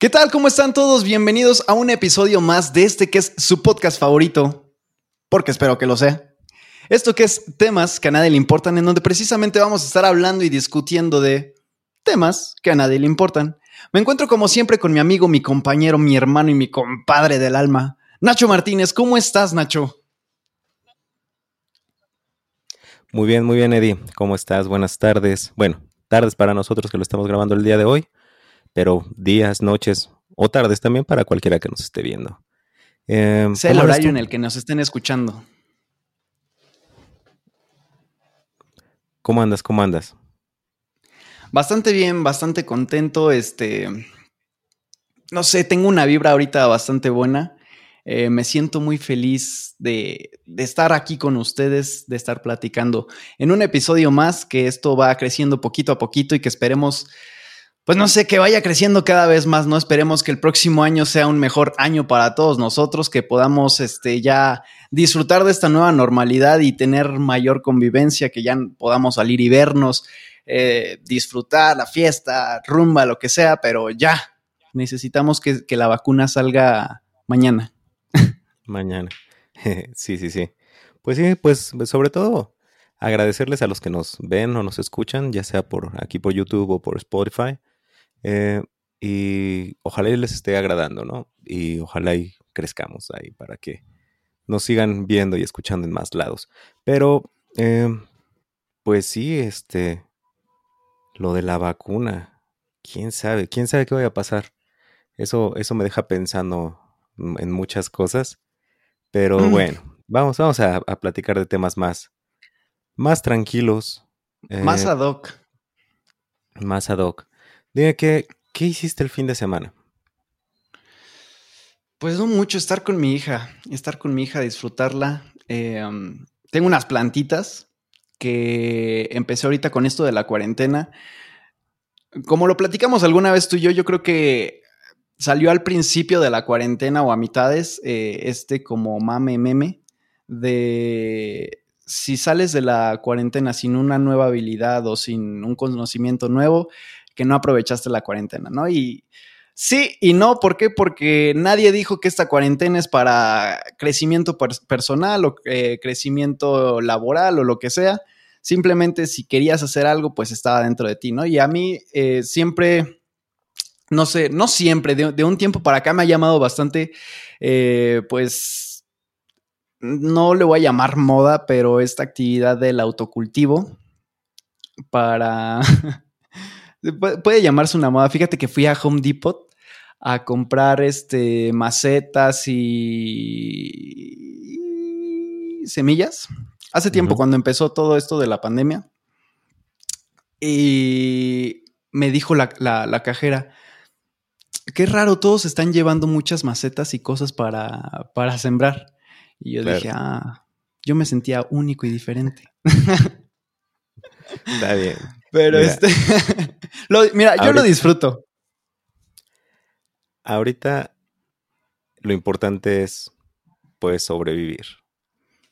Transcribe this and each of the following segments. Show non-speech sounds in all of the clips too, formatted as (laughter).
¿Qué tal? ¿Cómo están todos? Bienvenidos a un episodio más de este que es su podcast favorito, porque espero que lo sea. Esto que es temas que a nadie le importan, en donde precisamente vamos a estar hablando y discutiendo de temas que a nadie le importan. Me encuentro como siempre con mi amigo, mi compañero, mi hermano y mi compadre del alma, Nacho Martínez. ¿Cómo estás, Nacho? Muy bien, muy bien, Eddie. ¿Cómo estás? Buenas tardes. Bueno, tardes para nosotros que lo estamos grabando el día de hoy pero días, noches o tardes también para cualquiera que nos esté viendo. Eh, el horario en el que nos estén escuchando. ¿Cómo andas? ¿Cómo andas? Bastante bien, bastante contento. Este, no sé, tengo una vibra ahorita bastante buena. Eh, me siento muy feliz de, de, estar aquí con ustedes, de estar platicando en un episodio más, que esto va creciendo poquito a poquito y que esperemos pues no sé, que vaya creciendo cada vez más, ¿no? Esperemos que el próximo año sea un mejor año para todos nosotros, que podamos este, ya disfrutar de esta nueva normalidad y tener mayor convivencia, que ya podamos salir y vernos, eh, disfrutar la fiesta, rumba, lo que sea, pero ya necesitamos que, que la vacuna salga mañana. Mañana. (laughs) sí, sí, sí. Pues sí, pues sobre todo agradecerles a los que nos ven o nos escuchan, ya sea por aquí por YouTube o por Spotify. Eh, y ojalá les esté agradando, ¿no? Y ojalá y crezcamos ahí para que nos sigan viendo y escuchando en más lados. Pero, eh, pues sí, este, lo de la vacuna, quién sabe, quién sabe qué vaya a pasar. Eso, eso me deja pensando en muchas cosas. Pero mm. bueno, vamos, vamos a, platicar de temas más, más tranquilos. más eh, ad hoc. Más ad hoc. Dime, ¿qué, ¿qué hiciste el fin de semana? Pues no mucho, estar con mi hija, estar con mi hija, disfrutarla. Em, tengo unas plantitas que empecé ahorita con esto de la cuarentena. Como lo platicamos alguna vez tú y yo, yo creo que salió al principio de la cuarentena o a mitades eh, este como mame meme de si sales de la cuarentena sin una nueva habilidad o sin un conocimiento nuevo, que no aprovechaste la cuarentena, ¿no? Y sí y no, ¿por qué? Porque nadie dijo que esta cuarentena es para crecimiento personal o eh, crecimiento laboral o lo que sea. Simplemente si querías hacer algo, pues estaba dentro de ti, ¿no? Y a mí eh, siempre, no sé, no siempre, de, un tiempo para acá me ha llamado bastante, eh, pues, no le voy a llamar moda, pero esta actividad del autocultivo para... (laughs) Puede llamarse una moda. Fíjate que fui a Home Depot a comprar este macetas y semillas. Hace tiempo, cuando empezó todo esto de la pandemia. Y me dijo la, cajera, qué raro, todos están llevando muchas macetas y cosas para, para sembrar. Y yo dije, ah, yo me sentía único y diferente. Está bien. Pero este. (laughs) mira, yo lo disfruto. Ahorita lo importante es, pues, sobrevivir.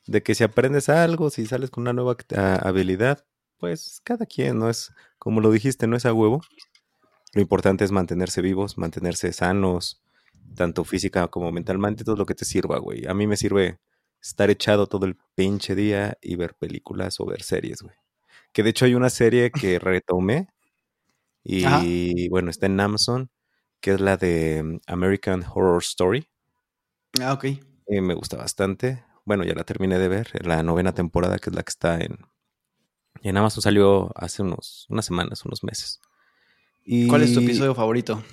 De que si aprendes algo, si sales con una nueva habilidad, pues cada quien, no es, como lo dijiste, no es a huevo. Lo importante es mantenerse vivos, mantenerse sanos, tanto física como mentalmente, todo lo que te sirva, güey. A mí me sirve estar echado todo el pinche día y ver películas o ver series, güey. Que de hecho hay una serie que (laughs) retomé y bueno, está en Amazon, que es la de mm, American Horror Story. Ah, ok. Y me gusta bastante. Bueno, ya la terminé de ver, la novena temporada, que es la que está en, en Amazon, salió hace unos, unas semanas, unos meses. ¿Cuál es tu episodio favorito?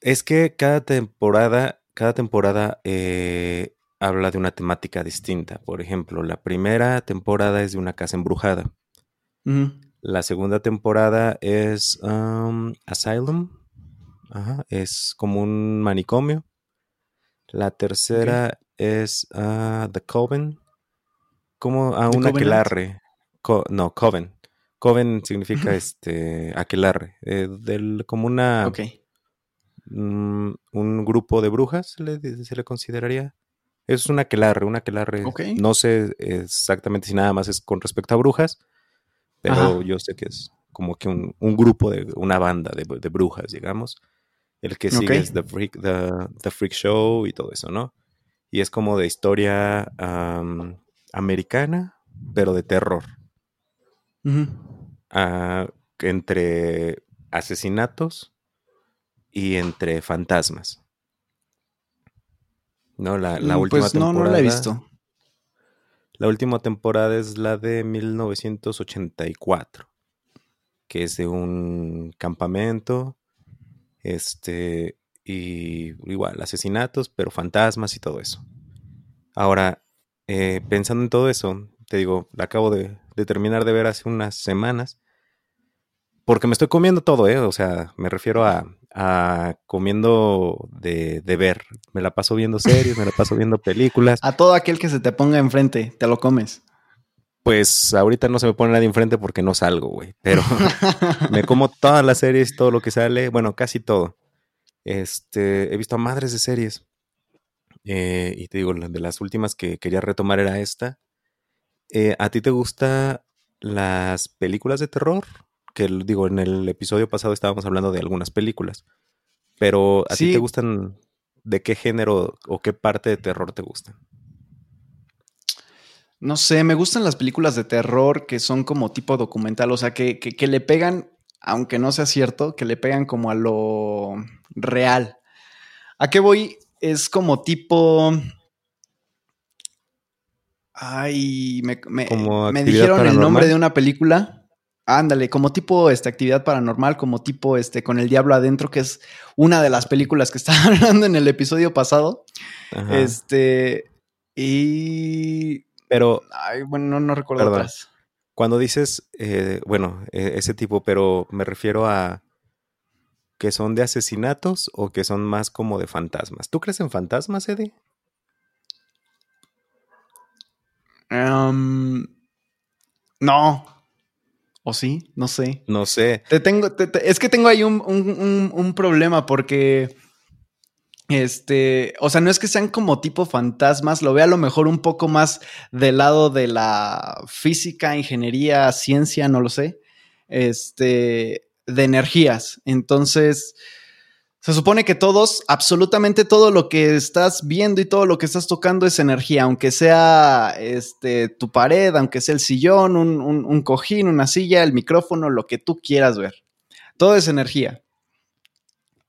Es que cada temporada, cada temporada eh, habla de una temática distinta. Por ejemplo, la primera temporada es de una casa embrujada. La segunda temporada es um, Asylum. es como un manicomio. La tercera es uh, The Coven. Como a un aquelarre. no, Coven. Coven significa este aquelarre. Eh, del, como una. Mm, un grupo de brujas, se le, se le consideraría. Es un aquelarre, un aquelarre. No sé exactamente si nada más es con respecto a brujas, pero yo sé que es como que un, grupo de una banda de, brujas, digamos. El que sigue es The Freak, The, Freak Show y todo eso, ¿no? Y es como de historia americana, pero de terror. Ah, entre asesinatos y entre fantasmas. No, la, la mm, última pues temporada. No, no la he visto. La última temporada es la de 1984, que es de un campamento, este, y igual, asesinatos, pero fantasmas y todo eso. Ahora, eh, pensando en todo eso, te digo, la acabo de, de, terminar de ver hace unas semanas, porque me estoy comiendo todo, ¿eh? O sea, me refiero a, a comiendo de, de, ver. Me la paso viendo series, me la paso viendo películas. A todo aquel que se te ponga enfrente, te lo comes. Pues ahorita no se me pone nadie enfrente porque no salgo, güey. Pero (laughs) me como todas las series, todo lo que sale, bueno, casi todo. Este, he visto a madres de series. Eh, y te digo, de las últimas que quería retomar era esta. Eh, ¿A ti te gustan las películas de terror? Que digo, en el episodio pasado estábamos hablando de algunas películas, pero ¿a ti te gustan de qué género o qué parte de terror te gustan? No sé, me gustan las películas de terror que son como tipo documental, o sea, que, que, le pegan, aunque no sea cierto, que le pegan como a lo real. ¿A qué voy? Es como tipo... Ay, me, me dijeron el nombre de una película. Ándale, como tipo esta actividad paranormal, como tipo este con el diablo adentro, que es una de las películas que (laughs) estaba hablando en el episodio pasado. Este. Y. Pero. Ay, bueno, no, recuerdo otras. Cuando dices, eh, bueno, e, ese tipo, pero me refiero a que son de asesinatos o que son más como de fantasmas. ¿Tú crees en fantasmas, Eddie? Um, no, ¿O sí? No sé. No sé. Te tengo, es que tengo ahí un, problema porque. Este, o sea, no es que sean como tipo fantasmas, lo veo a lo mejor un poco más del lado de la física, ingeniería, ciencia, no lo sé. Este, de energías. Entonces, se supone que todos, absolutamente todo lo que estás viendo y todo lo que estás tocando es energía, aunque sea este, tu pared, aunque sea el sillón, un, cojín, una silla, el micrófono, lo que tú quieras ver. Todo es energía.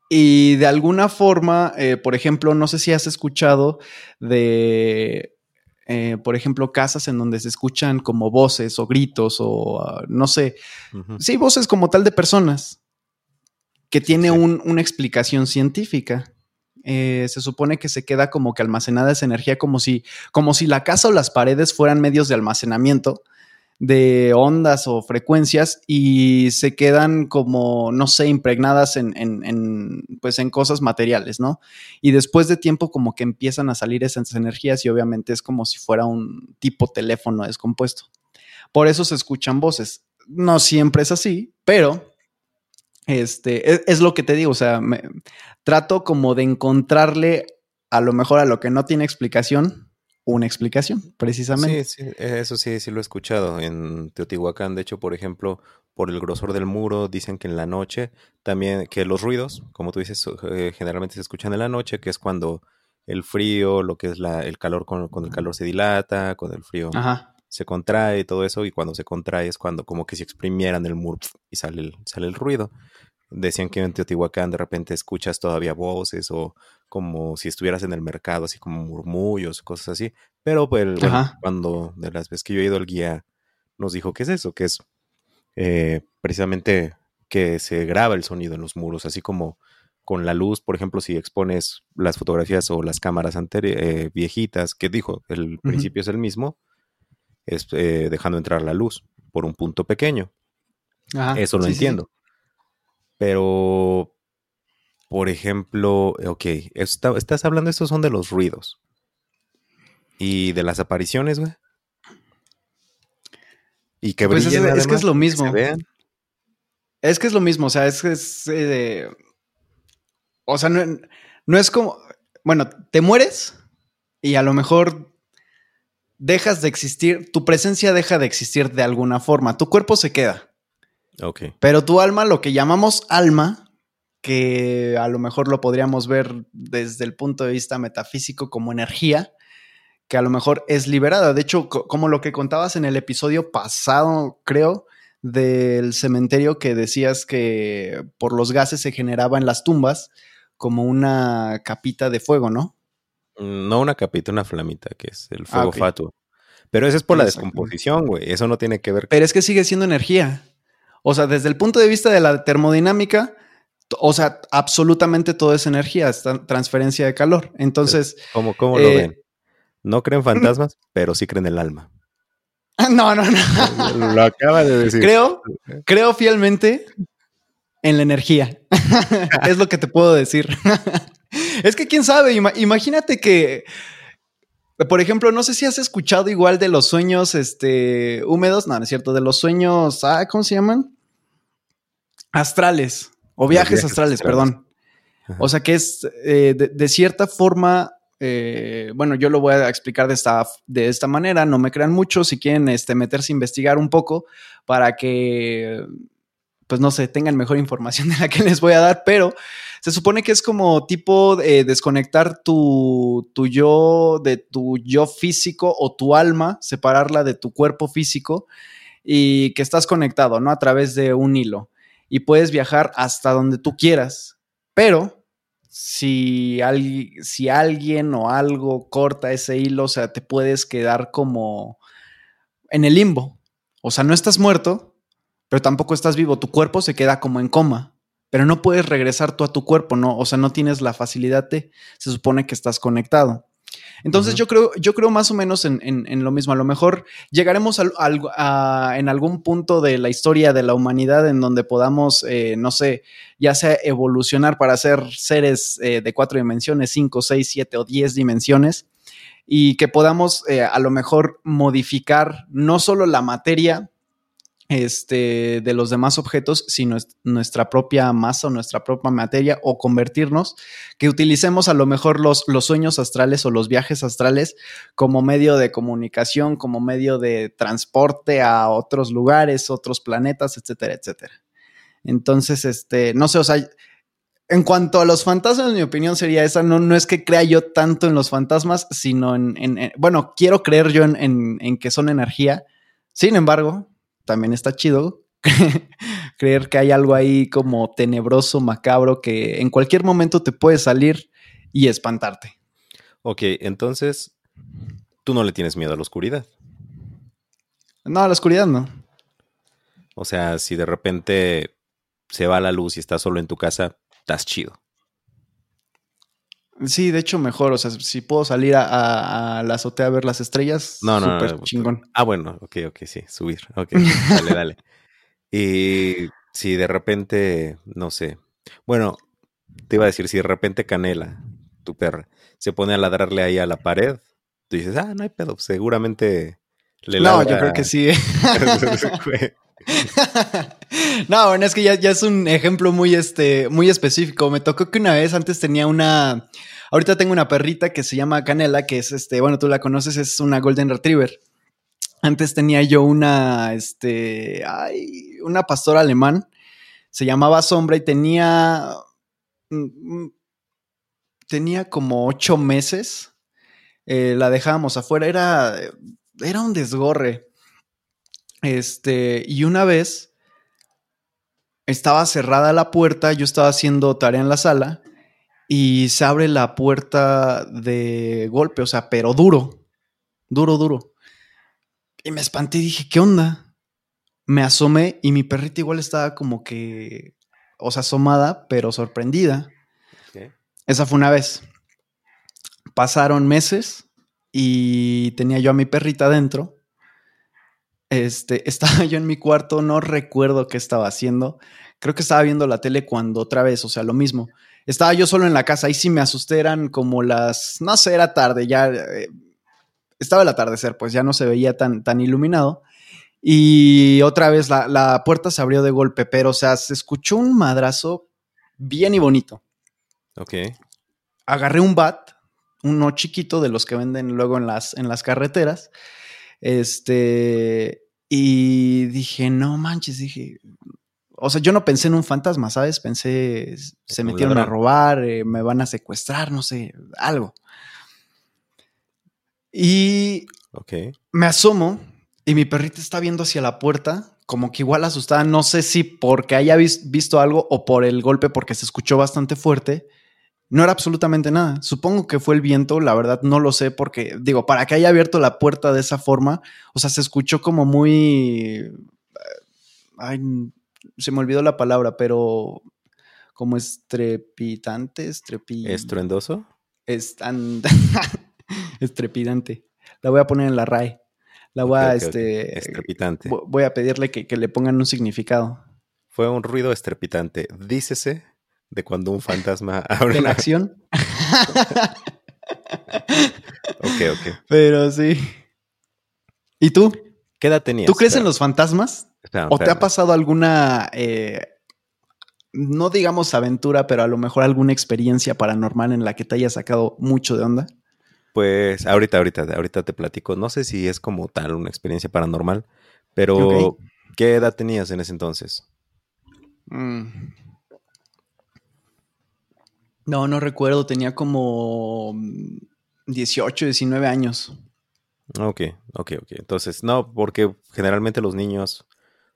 Y de alguna forma, eh, por ejemplo, no sé si has escuchado de, eh, por ejemplo, casas en donde se escuchan como voces o gritos o ah, no sé, sí, voces como tal de personas que tiene una explicación científica. Eh, se supone que se queda como que almacenada esa energía como si, como si la casa o las paredes fueran medios de almacenamiento de ondas o frecuencias y se quedan como, no sé, impregnadas en, en, pues en cosas materiales, ¿no? Y después de tiempo como que empiezan a salir esas energías y obviamente es como si fuera un tipo teléfono descompuesto. Por eso se escuchan voces. No siempre es así, pero este, e, es, lo que te digo, o sea, me, trato como de encontrarle a lo mejor a lo que no tiene explicación, una explicación, precisamente. Sí, sí, eso sí, sí lo he escuchado en Teotihuacán. De hecho, por ejemplo, por el grosor del muro, dicen que en la noche también, que los ruidos, como tú dices, eh, generalmente se escuchan en la noche, que es cuando el frío, lo que es la, el calor, con, el calor se dilata, con el frío se contrae y todo eso, y cuando se contrae es cuando como que si exprimieran el muro y sale el, sale el ruido. Decían que en Teotihuacán de repente escuchas todavía voces o como si estuvieras en el mercado, así como murmullos, cosas así. Pero pues, cuando de las veces que yo he ido el guía nos dijo que es eso, que es eh, precisamente que se graba el sonido en los muros, así como con la luz, por ejemplo, si expones las fotografías o las cámaras eh, viejitas, que dijo, el principio es el mismo, es, eh, dejando entrar la luz por un punto pequeño. Eso lo entiendo. Pero, por ejemplo, ok, estás hablando, estos son de los ruidos. ¿Y de las apariciones, güey? Y que pues es, que es lo mismo. es que es lo mismo, o sea, es que es... Eh, o sea, no, no es como... Bueno, te mueres y a lo mejor dejas de existir, tu presencia deja de existir de alguna forma, tu cuerpo se queda. Ok. Pero tu alma, lo que llamamos alma, que a lo mejor lo podríamos ver desde el punto de vista metafísico como energía, que a lo mejor es liberada. De hecho, como lo que contabas en el episodio pasado, creo, del cementerio que decías que por los gases se generaba en las tumbas como una capita de fuego, ¿no? No una capita, una flamita, que es el fuego ah, fatuo. Pero eso es por la descomposición, güey. Eso no tiene que ver. Pero es que sigue siendo energía. O sea, desde el punto de vista de la termodinámica, o sea, absolutamente todo es energía, es transferencia de calor. Entonces. ¿Cómo, cómo lo eh, ven? No creen (laughs) fantasmas, pero sí creen el alma. No, no, no. Lo acaba de decir. Creo, creo fielmente en la energía. (laughs) es lo que te puedo decir. (laughs) (laughs) es que quién sabe, imagínate que, por ejemplo, no sé si has escuchado igual de los sueños este, húmedos, no, no es cierto, de los sueños, ah, ¿cómo se llaman? Astrales, o viajes, astrales, perdón. O sea que es eh, de, cierta forma eh, bueno, yo lo voy a explicar de esta, de esta manera, no me crean mucho, si quieren este, meterse a investigar un poco para que, pues no sé, tengan mejor información (laughs) de la que les voy a dar, pero se supone que es como tipo eh, desconectar tu, tu yo de tu yo físico o tu alma, separarla de tu cuerpo físico y que estás conectado, ¿no? A través de un hilo y puedes viajar hasta donde tú quieras, pero si, si alguien o algo corta ese hilo, o sea, te puedes quedar como en el limbo. O sea, no estás muerto, pero tampoco estás vivo. Tu cuerpo se queda como en coma, pero no puedes regresar tú a tu cuerpo, ¿no? O sea, no tienes la facilidad de, se supone que estás conectado. Entonces yo, creo, yo creo más o menos en, lo mismo. A lo mejor llegaremos a, en algún punto de la historia de la humanidad en donde podamos, eh, no sé, ya sea evolucionar para ser seres eh, de cuatro dimensiones, cinco, seis, siete o diez dimensiones y que podamos eh, a lo mejor modificar no solo la materia, este, de los demás objetos, sino nuestra propia masa o nuestra propia materia o convertirnos, que utilicemos a lo mejor los, sueños astrales o los viajes astrales como medio de comunicación, como medio de transporte a otros lugares, otros planetas, etcétera, etcétera. Entonces, este, no sé, o sea, en cuanto a los fantasmas, mi opinión sería esa. No, no es que crea yo tanto en los fantasmas, sino en, en, bueno, quiero creer yo en, que son energía. Sin embargo, también está chido (laughs) creer que hay algo ahí como tenebroso, macabro, que en cualquier momento te puede salir y espantarte. Ok, entonces, tú no le tienes miedo a la oscuridad. No, a la oscuridad no. O sea, si de repente se va la luz y estás solo en tu casa, estás chido. Sí, de hecho mejor, o sea, si puedo salir a, la azotea a ver las estrellas, no, no, súper chingón. Ah, bueno, ok, ok, sí, subir, ok, (laughs) dale, dale. Y si de repente, no sé, bueno, te iba a decir, si de repente Canela, tu perra, se pone a ladrarle ahí a la pared, tú dices, ah, no hay pedo, seguramente le ladra. No, yo creo que sí. (laughs) (laughs) (laughs) no, bueno, es que ya, es un ejemplo muy, este, muy específico. Me tocó que una vez antes tenía una. Ahorita tengo una perrita que se llama Canela, que es este, bueno, tú la conoces, es una Golden Retriever. Antes tenía yo una, este, ay, una pastora alemán, se llamaba Sombra y tenía, mm, tenía como ocho meses. Eh, la dejábamos afuera, era, era un desgorre. Este, y una vez estaba cerrada la puerta, yo estaba haciendo tarea en la sala y se abre la puerta de golpe, o sea, pero duro, duro, duro. Y me espanté y dije, ¿qué onda? Me asomé y mi perrita igual estaba como que, o sea, asomada, pero sorprendida. Esa fue una vez. Pasaron meses y tenía yo a mi perrita adentro este, (laughs) estaba yo en mi cuarto, no recuerdo qué estaba haciendo. Creo que estaba viendo la tele cuando otra vez, o sea, lo mismo. Estaba yo solo en la casa, ahí sí me asusté, eran como las, no sé, era tarde, ya eh, estaba el atardecer, pues ya no se veía tan, tan iluminado. Y otra vez la, la puerta se abrió de golpe, pero, o sea, se escuchó un madrazo bien y bonito. Ok. Agarré un bat, uno chiquito de los que venden luego en las, en las carreteras. Este, y dije, no manches, dije, o sea, yo no pensé en un fantasma, ¿sabes? Pensé, se metieron a robar, eh, me van a secuestrar, no sé, algo. Y me asomo y mi perrita está viendo hacia la puerta, como que igual asustada, no sé si porque haya visto algo o por el golpe, porque se escuchó bastante fuerte. No era absolutamente nada. Supongo que fue el viento, la verdad no lo sé, porque digo, para que haya abierto la puerta de esa forma, o sea, se escuchó como muy... Ay, se me olvidó la palabra, pero como estrepitante, estrepi... ¿Estruendoso? Es (laughs) estrepidante. La voy a poner en la RAE. La voy a, este... Estrepitante. Voy a pedirle que, le pongan un significado. Fue un ruido estrepitante. Dícese de cuando un fantasma (laughs) abre. ¿En acción? (laughs) ok, ok. Pero sí. ¿Y tú? ¿Qué edad tenías? ¿Tú crees en los fantasmas? ¿O te ha pasado alguna, eh, no digamos aventura, pero a lo mejor alguna experiencia paranormal en la que te haya sacado mucho de onda? Pues ahorita, ahorita, ahorita te platico. No sé si es como tal una experiencia paranormal, pero ¿qué edad tenías en ese entonces? Mm. No, no recuerdo. Tenía como 18, 19 años. Ok, ok, ok. Entonces, no, porque generalmente los niños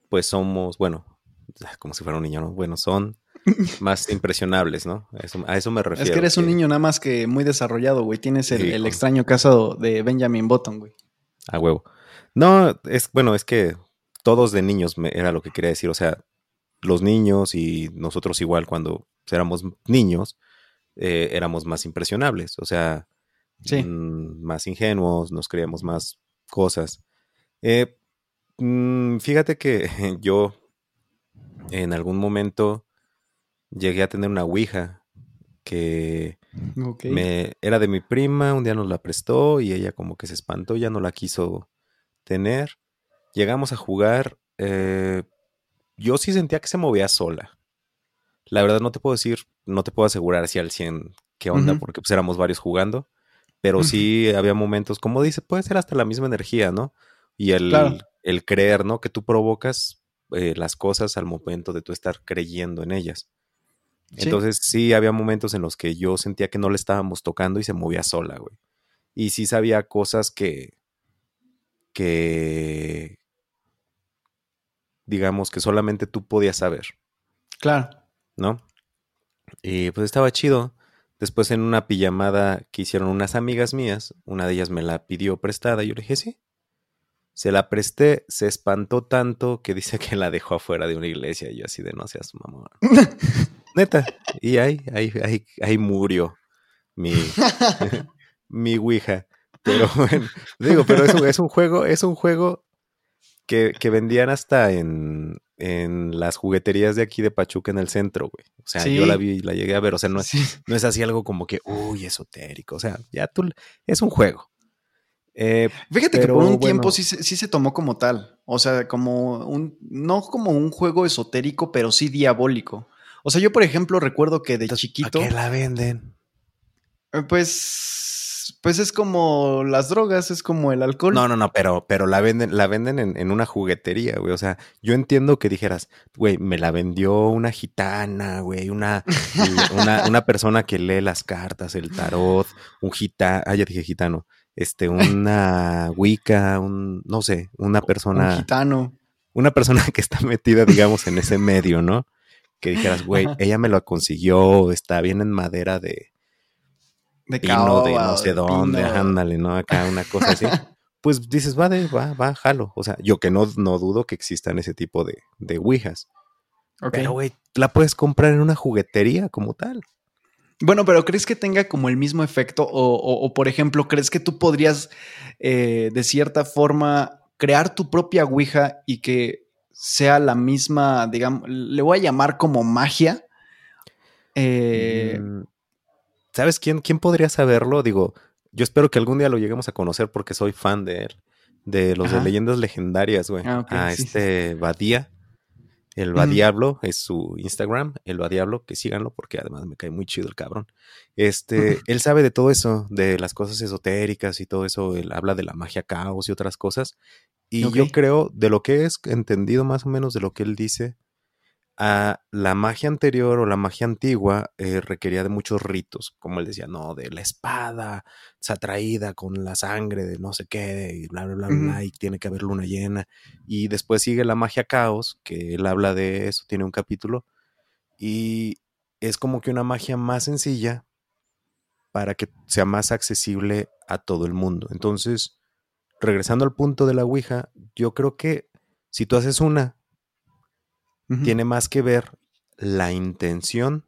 pues somos, bueno, (laughs) como si fuera un niño, ¿no? Bueno, son (laughs) más impresionables, ¿no? a eso me refiero. Es que eres un niño nada más que muy desarrollado, güey. Tienes el, extraño caso de Benjamin Button, güey. A huevo. No, es, bueno, es que todos de niños me, era lo que quería decir. O sea, los niños y nosotros igual cuando éramos niños, eh, éramos más impresionables. O sea, mm, más ingenuos, nos creíamos más cosas. Eh, Mm, fíjate que (laughs) yo en algún momento llegué a tener una Ouija que me, era de mi prima, un día nos la prestó y ella como que se espantó, ya no la quiso tener. Llegamos a jugar, eh, yo sí sentía que se movía sola. La verdad no te puedo decir, no te puedo asegurar si al 100 qué onda, porque pues éramos varios jugando, pero sí había momentos, como dice, puede ser hasta la misma energía, ¿no? Y el, el creer, ¿no? Que tú provocas eh, las cosas al momento de tú estar creyendo en ellas. Entonces sí había momentos en los que yo sentía que no le estábamos tocando y se movía sola, güey. Y sí sabía cosas que, que, digamos, que solamente tú podías saber. Claro. ¿No? Y pues estaba chido. Después en una pijamada que hicieron unas amigas mías, una de ellas me la pidió prestada y yo le dije, sí, se la presté, se espantó tanto que dice (laughs) que la dejó afuera de una iglesia. Y yo así de no seas mamá. (laughs) Neta. Y ahí, ahí, ahí, ahí murió mi, (laughs) mi Ouija. Pero bueno, digo, pero es un, es un juego, es un juego que, que vendían hasta en, en, las jugueterías de aquí de Pachuca en el centro, güey. O sea, yo la vi y la llegué a ver. O sea, no es, no es así algo como que, uy, esotérico. O sea, ya tú, es un juego. Eh, Fíjate que por un tiempo sí, se tomó como tal. O sea, como un. No como un juego esotérico, pero sí diabólico. O sea, yo, por ejemplo, recuerdo que de chiquito. ¿Para qué la venden? Eh, pues. Pues es como las drogas, es como el alcohol. No, no, no, pero, pero la venden, la venden en, una juguetería, güey. O sea, yo entiendo que dijeras, güey, me la vendió una gitana, güey, una, (laughs) una, una persona que lee las cartas, el tarot, un gitano, ah, ya dije gitano, este, una Wicca, un, no sé, una persona. Un gitano. Una persona que está metida, digamos, en ese medio, ¿no? Que dijeras, güey, ella me lo consiguió, está bien en madera de. De pino, de no sé dónde, ándale, ¿no? Acá una cosa así. (laughs) pues dices, va, de, va, va, jalo. O sea, yo que no, no dudo que existan ese tipo de, de Ouijas. Pero, güey, la puedes comprar en una juguetería como tal. Bueno, pero ¿crees que tenga como el mismo efecto? O, por ejemplo, ¿crees que tú podrías eh, de cierta forma crear tu propia Ouija y que sea la misma, digamos, le voy a llamar como magia? Eh, mm, ¿Sabes quién, quién podría saberlo? Digo, yo espero que algún día lo lleguemos a conocer porque soy fan de él, de los de leyendas legendarias, güey. Ah, a este Badía. El Va Diablo es su Instagram, el Va Diablo, que síganlo porque además me cae muy chido el cabrón. Este, (laughs) él sabe de todo eso, de las cosas esotéricas y todo eso, él habla de la magia caos y otras cosas. Y yo creo, de lo que he entendido más o menos de lo que él dice, a la magia anterior o la magia antigua eh, requería de muchos ritos, como él decía, no, de la espada, se atraída con la sangre de no sé qué, y bla, bla, bla, bla, y tiene que haber luna llena. Y después sigue la magia caos, que él habla de eso, tiene un capítulo, y es como que una magia más sencilla para que sea más accesible a todo el mundo. Entonces, regresando al punto de la Ouija, yo creo que si tú haces una tiene más que ver la intención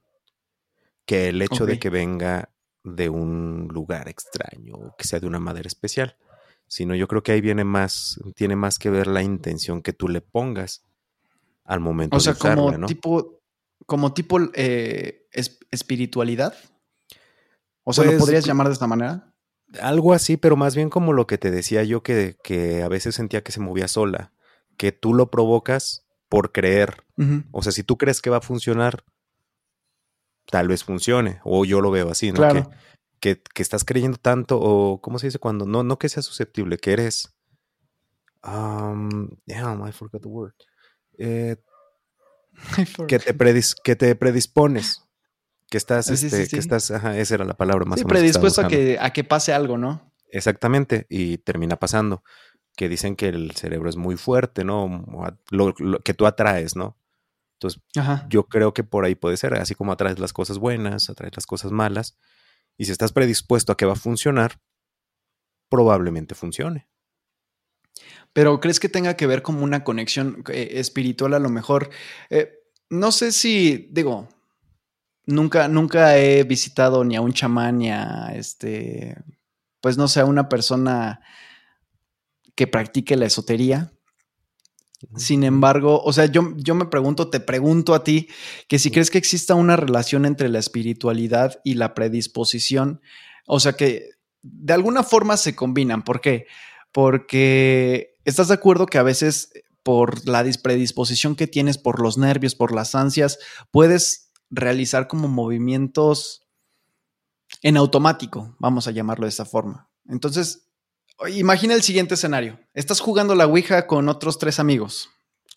que el hecho de que venga de un lugar extraño o que sea de una madera especial. Sino yo creo que ahí viene más, tiene más que ver la intención que tú le pongas al momento o sea, como tipo, como tipo eh, espiritualidad. O sea, ¿lo pues, podrías llamar de esta manera? Algo así, pero más bien como lo que te decía yo que, que a veces sentía que se movía sola, que tú lo provocas por creer. O sea, si tú crees que va a funcionar, tal vez funcione. O yo lo veo así, ¿no? Claro. Que, que, estás creyendo tanto, o ¿cómo se dice cuando? No, no que seas susceptible, que eres. Um, damn, I forgot the word. Eh, (laughs) que, te predis, que te predispones. Que estás, este, que estás, ajá, esa era la palabra más o menos. predispuesto a que, a que pase algo, ¿no? Exactamente, y termina pasando que dicen que el cerebro es muy fuerte, ¿no? Lo, que tú atraes, ¿no? Entonces, yo creo que por ahí puede ser, así como atraes las cosas buenas, atraes las cosas malas, y si estás predispuesto a que va a funcionar, probablemente funcione. Pero ¿crees que tenga que ver como una conexión eh, espiritual a lo mejor? Eh, no sé si, digo, nunca, nunca he visitado ni a un chamán ni a este, pues no sé, a una persona que practique la esotería. Sin embargo, o sea, yo, yo me pregunto, te pregunto a ti, que si crees que exista una relación entre la espiritualidad y la predisposición, o sea, que de alguna forma se combinan. ¿Por qué? Porque estás de acuerdo que a veces por la predisposición que tienes, por los nervios, por las ansias, puedes realizar como movimientos en automático, vamos a llamarlo de esa forma. Entonces, Imagina el siguiente escenario. Estás jugando la Ouija con otros tres amigos,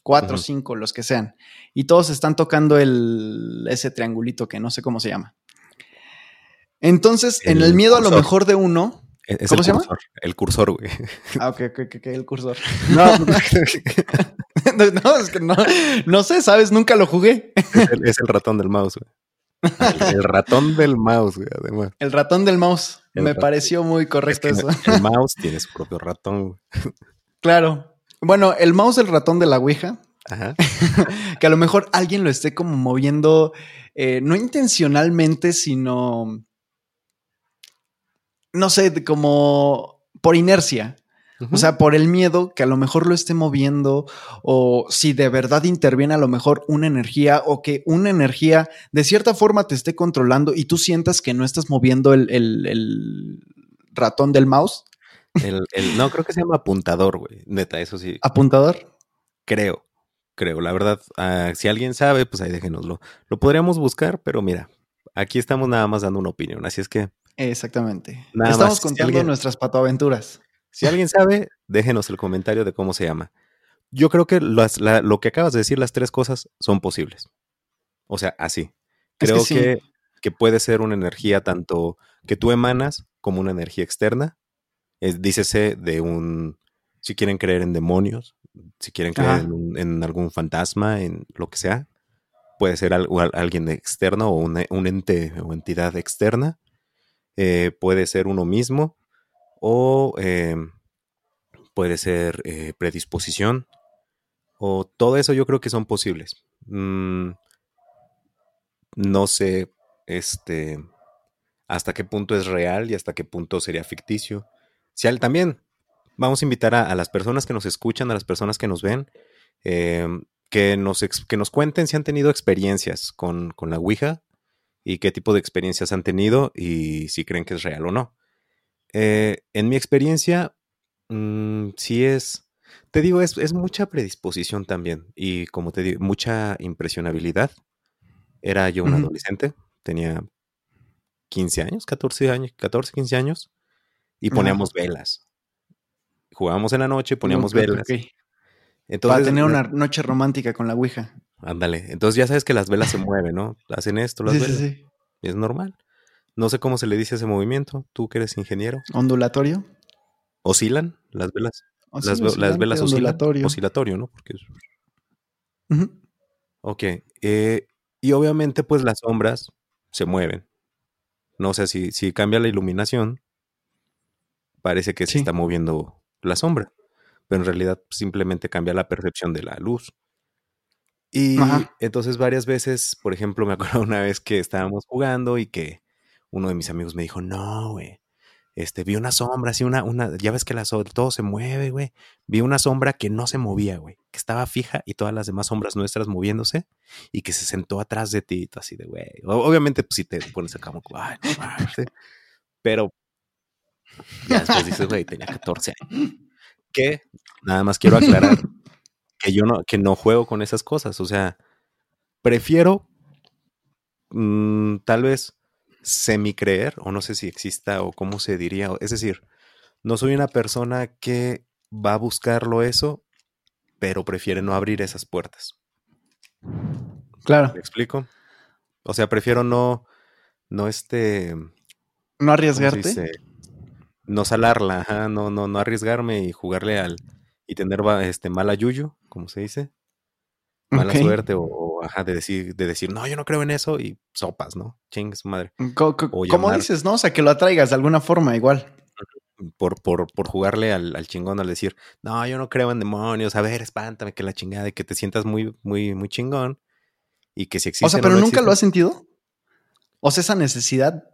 cuatro, cinco, los que sean, y todos están tocando el, ese triangulito que no sé cómo se llama. Entonces, en el miedo a lo mejor de uno, e-, ¿Cómo se llama? El cursor, güey. Ah, ok, ok, ok, el cursor. (laughs) (laughs) No, no, es que no, no sé, ¿sabes? Nunca lo jugué. Es el, ratón del mouse, güey. El, ratón del mouse, güey, además. El ratón del mouse. Me pareció muy correcto eso. El mouse tiene su propio ratón. (laughs) Claro. Bueno, el mouse del ratón de la Ouija. Ajá. (laughs) que a lo mejor alguien lo esté como moviendo, eh, no intencionalmente, sino, no sé, como por inercia. O sea, por el miedo que a lo mejor lo esté moviendo o si de verdad interviene a lo mejor una energía o que una energía de cierta forma te esté controlando y tú sientas que no estás moviendo el, ratón del mouse. El, no, creo que se llama apuntador, güey. Neta, eso sí. ¿Apuntador? Creo, creo. La verdad, ah, si alguien sabe, pues ahí déjenoslo. Lo podríamos buscar, pero mira, aquí estamos nada más dando una opinión, así es que... Exactamente. Estamos contando nuestras patoaventuras. Si alguien sabe, déjenos el comentario de cómo se llama. Yo creo que lo que acabas de decir, las tres cosas, son posibles. O sea, así. Creo que, que, puede ser una energía tanto que tú emanas como una energía externa. dícese de un, si quieren creer en demonios, si quieren creer en, algún fantasma, en lo que sea, puede ser alguien externo o un ente o entidad externa. Eh, puede ser uno mismo o em, puede ser eh, predisposición, o todo eso yo creo que son posibles. Mm, no sé este, hasta qué punto es real y hasta qué punto sería ficticio. Si también vamos a invitar a, las personas que nos escuchan, a las personas que nos ven, em, que, nos, que nos cuenten si han tenido experiencias con, con la Ouija y qué tipo de experiencias han tenido y si creen que es real o no. Eh, en mi experiencia, mm, sí es, te digo, es, mucha predisposición también y como te digo, mucha impresionabilidad. Era yo un adolescente, tenía 15 años, 14 años, 14, 15 años y poníamos velas. Jugábamos en la noche, poníamos velas. Entonces, Para tener una noche romántica con la Ouija. ándale. Entonces ya sabes que las velas se mueven, ¿no? Hacen esto, las velas. Sí, sí. Es normal. No sé cómo se le dice ese movimiento. Tú que eres ingeniero. ¿Ondulatorio? ¿Oscilan las velas? las, velas oscilan. Oscilatorio, ¿no? Porque Ok. Eh, y obviamente, pues las sombras se mueven. No sé si, si cambia la iluminación, parece que se está moviendo la sombra. Pero en realidad simplemente cambia la percepción de la luz. Y entonces varias veces, por ejemplo, me acuerdo (laughs) una vez que estábamos jugando y que uno de mis amigos me dijo, no, güey, este, vi una sombra, así una, una, ya ves que la, todo se mueve, güey. Vi una sombra que no se movía, güey, que estaba fija y todas las demás sombras nuestras moviéndose y que se sentó atrás de ti, así de, güey. Obviamente, pues si te pones acá como, ay, no, pero ya después dices, güey, tenía 14 años. Que nada más quiero aclarar que yo no, que no juego con esas cosas. O sea, prefiero mm, tal vez semi-creer, o no sé si exista o cómo se diría. Es decir, no soy una persona que va a buscarlo eso, pero prefiere no abrir esas puertas. Claro. ¿Me explico? O sea, prefiero no, no este... No arriesgarte. No salarla, no, no, no arriesgarme y jugarle al... y tener este mala yuyo, como se dice. Mala suerte o, de decir, de decir, no, yo no creo en eso y sopas, ¿no? Chingue su madre. ¿Cómo dices, no? O sea, que lo atraigas de alguna forma igual. Por, por, por jugarle al, al, chingón al decir, no, yo no creo en demonios, a ver, espántame que la chingada, y que te sientas muy, muy, muy chingón y que si existe. O sea, pero nunca lo has sentido. O sea, esa necesidad.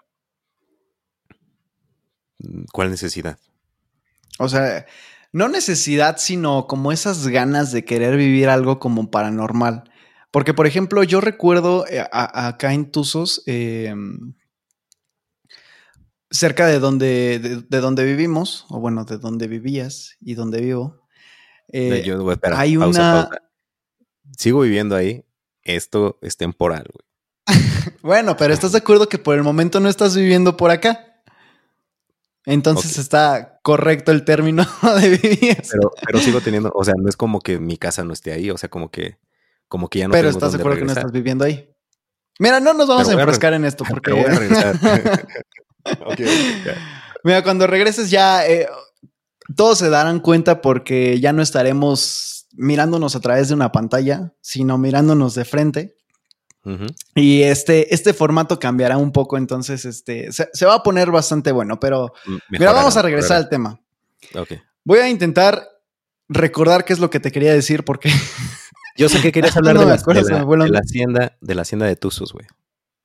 Mm, ¿Cuál necesidad? O sea, no necesidad, sino como esas ganas de querer vivir algo como paranormal. Porque, por ejemplo, yo recuerdo eh, acá en Tuzos, em, cerca de donde, de, donde vivimos, o bueno, de donde vivías y donde vivo, eh, hay una... Sigo viviendo ahí. Esto es temporal, güey. (laughs) bueno, pero ¿estás de acuerdo que por el momento no estás viviendo por acá? Entonces está correcto el término (laughs) de vivir. Pero, sigo teniendo, o sea, no es como que mi casa no esté ahí, o sea, como que, como que ya no. Pero estás de acuerdo que no estás viviendo ahí. Mira, no nos vamos a enfrascar en esto (laughs) porque. Voy a regresar. (laughs) Mira, cuando regreses ya eh, todos se darán cuenta porque ya no estaremos mirándonos a través de una pantalla, sino mirándonos de frente. Y este, este formato cambiará un poco, entonces este, se, va a poner bastante bueno, pero mira, vamos a regresar al tema. Voy a intentar recordar qué es lo que te quería decir porque... (laughs) Yo sé que querías (laughs) hablar de, la, hacienda, de la hacienda de Tuzos, güey.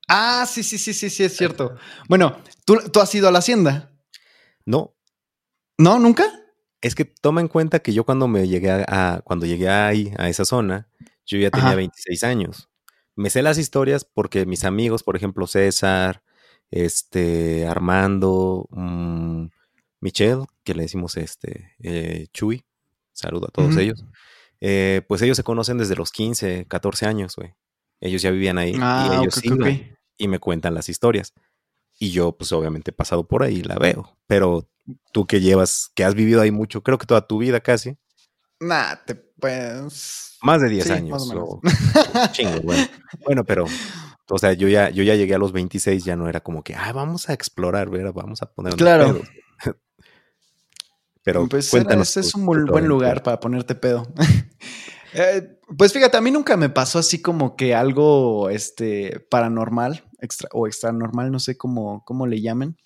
Ah, sí, sí, sí, sí, sí, es cierto. Bueno, ¿tú, ¿tú has ido a la hacienda? No. ¿No? ¿Nunca? Es que toma en cuenta que yo cuando me llegué a, cuando llegué ahí, a esa zona, yo ya tenía 26 años me sé las historias porque mis amigos, por ejemplo, César, este, Armando, mm, Michelle, que le decimos este, eh, Chuy, saludo a todos ellos, eh, pues ellos se conocen desde los 15, 14 años, güey. Ellos ya vivían ahí y ah, ellos sí y me cuentan las historias. Y yo, pues obviamente he pasado por ahí y la veo. Pero tú que llevas, que has vivido ahí mucho, creo que toda tu vida casi. Nah, te pues. Más de 10 años. chingo, bueno. bueno, pero. O sea, yo ya, yo ya llegué a los 26, ya no era como que, ah, vamos a explorar, ver, vamos a poner. Claro. Pero pues cuéntanos. es un muy buen lugar para ponerte pedo. (laughs) Eh, pues fíjate, a mí nunca me pasó así como que algo este, paranormal extra, o extranormal, no sé cómo, cómo le llamen,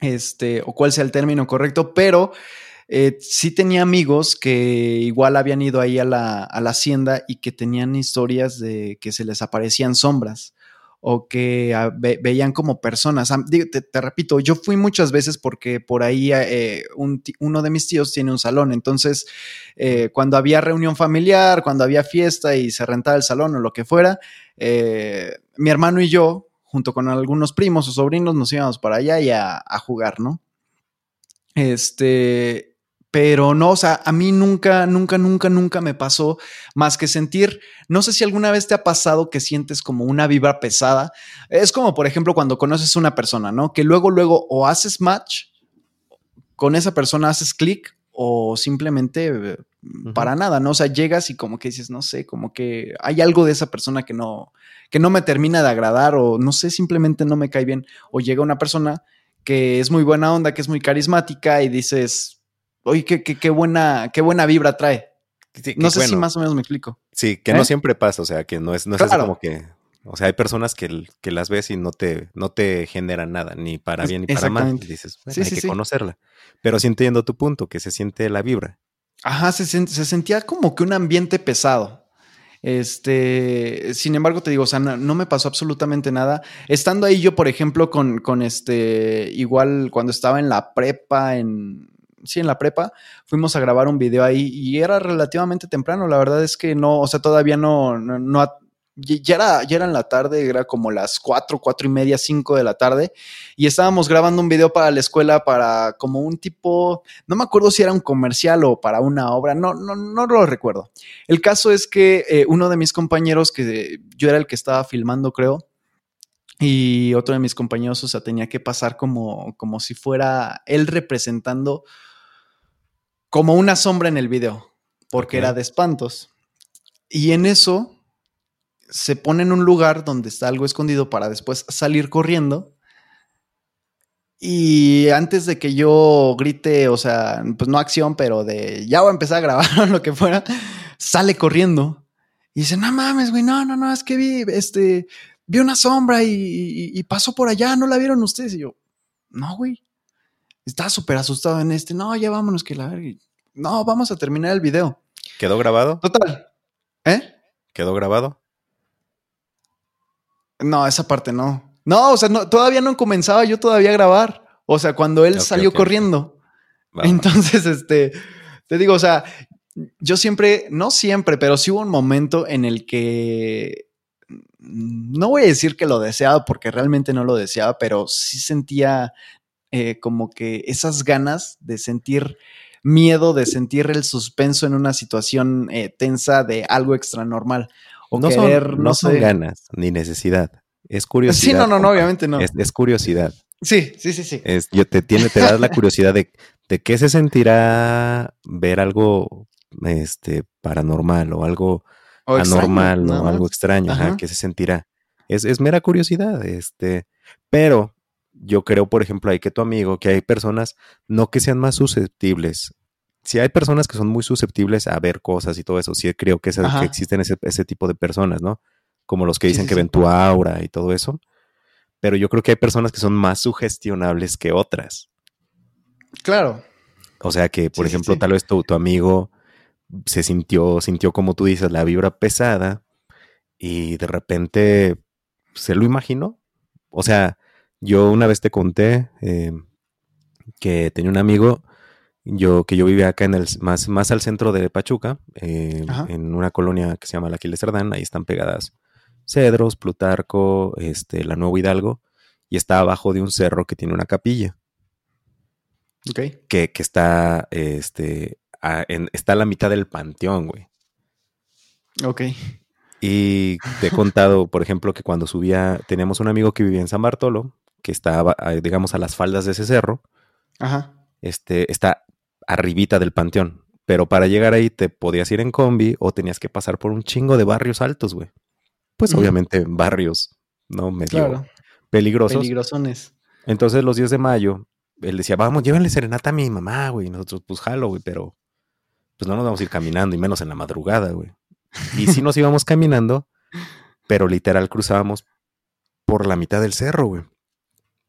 este, o cuál sea el término correcto, pero eh, sí tenía amigos que igual habían ido ahí a la, hacienda y que tenían historias de que se les aparecían sombras o que ah, veían como personas. te, repito, yo fui muchas veces porque por ahí eh, uno de mis tíos tiene un salón, entonces eh, cuando había reunión familiar, cuando había fiesta y se rentaba el salón o lo que fuera, mi hermano y yo, junto con algunos primos o sobrinos, nos íbamos para allá y a, a jugar, ¿no? Este, pero no, o sea, a mí nunca, nunca, nunca, nunca me pasó más que sentir, no sé si alguna vez te ha pasado que sientes como una vibra pesada. Es como, por ejemplo, cuando conoces a una persona, ¿no? Que luego, luego o haces match con esa persona, haces clic o simplemente para nada, ¿no? O sea, llegas y como que dices, no sé, como que hay algo de esa persona que no, que no me termina de agradar o no sé, simplemente no me cae bien. O llega una persona que es muy buena onda, que es muy carismática y dices, oye, qué, qué, qué buena, qué buena vibra trae. no sé si más o menos me explico. Sí, que no ¿Eh? siempre pasa, o sea, que no es, no es como que o sea, hay personas que, que, las ves y no te, no te generan nada, ni para bien ni para mal. Y dices, bueno, hay que conocerla. Pero sí entiendo tu punto, que se siente la vibra. Ajá, se, se, sentía como que un ambiente pesado. Este, sin embargo, te digo, o sea, no, me pasó absolutamente nada. Estando ahí yo, por ejemplo, con, con este, igual cuando estaba en la prepa, en, sí, en la prepa, fuimos a grabar un video ahí y era relativamente temprano. La verdad es que no, o sea, todavía no, no, ya era, ya era en la tarde, era como las cuatro, cuatro y media, cinco de la tarde, y estábamos grabando un video para la escuela para como un tipo, no me acuerdo si era un comercial o para una obra, no, no, no lo recuerdo. El caso es que eh, uno de mis compañeros, que yo era el que estaba filmando, creo, y otro de mis compañeros, o sea, tenía que pasar como, como si fuera él representando como una sombra en el video, porque era de espantos. Y en eso se pone en un lugar donde está algo escondido para después salir corriendo. Y antes de que yo grite, o sea, pues no acción, pero de ya voy a empezar a grabar (laughs) o lo que fuera, sale corriendo. Y dice, no mames, güey, no, no, no, es que vi, este, vi una sombra y, pasó por allá, ¿no la vieron ustedes? Y yo, no, güey. Estaba súper asustado en este, no, ya vámonos que la verga. No, vamos a terminar el video. ¿Quedó grabado? Total. ¿Eh? ¿Quedó grabado? No, esa parte no. No, o sea, no, todavía no comenzaba yo todavía a grabar. O sea, cuando él salió corriendo. Entonces, (laughs) este, te digo, o sea, yo siempre, no siempre, pero sí hubo un momento en el que no voy a decir que lo deseaba porque realmente no lo deseaba, pero sí sentía eh, como que esas ganas de sentir miedo, de sentir el suspenso en una situación eh, tensa de algo extra normal no son, no, son ganas ni necesidad. Es curiosidad. Sí, no, no, no, obviamente no. Es, curiosidad. Sí, sí, sí, sí. Es, yo te, tiene, te das la curiosidad de, de qué se sentirá ver algo este, paranormal o algo anormal o algo extraño, ajá, qué se sentirá. Es, es mera curiosidad, este, pero yo creo, por ejemplo, ahí que tu amigo, que hay personas no que sean más susceptibles si hay personas que son muy susceptibles a ver cosas y todo eso, sí creo que, que existen ese, tipo de personas, ¿no? Como los que dicen que ven tu aura y todo eso. Pero yo creo que hay personas que son más sugestionables que otras. Claro. O sea que, por ejemplo, tal vez tu, tu, amigo se sintió, sintió como tú dices, la vibra pesada y de repente se lo imaginó. O sea, yo una vez te conté eh, que tenía un amigo yo, que yo vivía acá en el, más, más al centro de Pachuca, eh, en una colonia que se llama La Aquiles Cerdán, ahí están pegadas Cedros, Plutarco, este, la Nuevo Hidalgo, y está abajo de un cerro que tiene una capilla. Ok. Que, que está, este, está a la mitad del panteón, güey. Ok. Y te he contado, por ejemplo, que cuando subía, teníamos un amigo que vivía en San Bartolo, que estaba, digamos, a las faldas de ese cerro. Ajá. Este, está arribita del panteón. Pero para llegar ahí te podías ir en combi o tenías que pasar por un chingo de barrios altos, güey. Pues obviamente barrios, ¿no? Medio peligrosos. Peligrosones. Entonces los días de mayo, él decía, vamos, llévenle serenata a mi mamá, güey. nosotros, pues jalo, güey, pero pues no nos vamos a ir caminando y menos en la madrugada, güey. Y sí nos íbamos caminando, pero literal cruzábamos por la mitad del cerro, güey.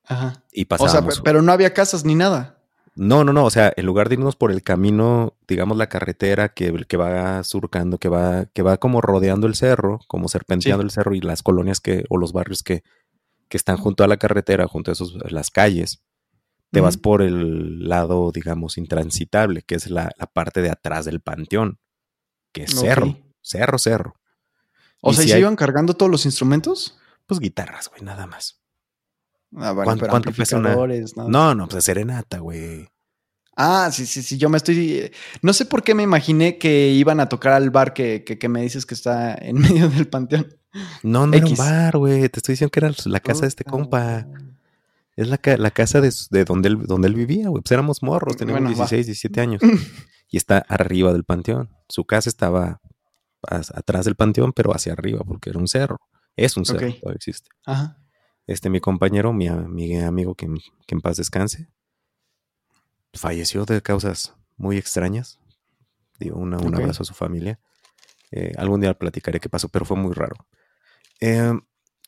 Ajá. Y pasábamos. O sea, pero no había casas ni nada. No, no, no. O sea, en lugar de irnos por el camino, digamos la carretera que, que va surcando, que va, que va como rodeando el cerro, como serpenteando el cerro y las colonias que, o los barrios que, que están junto a la carretera, junto a esos, las calles, te vas por el lado, digamos, intransitable, que es la, parte de atrás del panteón, que es cerro, cerro, cerro. O sea, ¿y se iban cargando todos los instrumentos? Pues guitarras, güey, nada más. Ah, ¿Cuánto, ¿cuánto pesa una? No, no, pues es serenata, güey. Ah, sí, sí, sí. Yo me estoy. No sé por qué me imaginé que iban a tocar al bar que, que, me dices que está en (laughs) medio del panteón. No, no era un bar, güey. Te estoy diciendo que era la casa de este compa. Es la, casa de, donde, él, donde él vivía, güey. Pues éramos morros, teníamos 16, 17 años. (laughs) y está arriba del panteón. Su casa estaba atrás del panteón, pero hacia arriba, porque era un cerro. Es un cerro, todavía existe. Ajá. Este, mi compañero, mi, amigo que, en paz descanse, falleció de causas muy extrañas. Digo, un abrazo a su familia. Eh, algún día platicaré qué pasó, pero fue muy raro. Eh,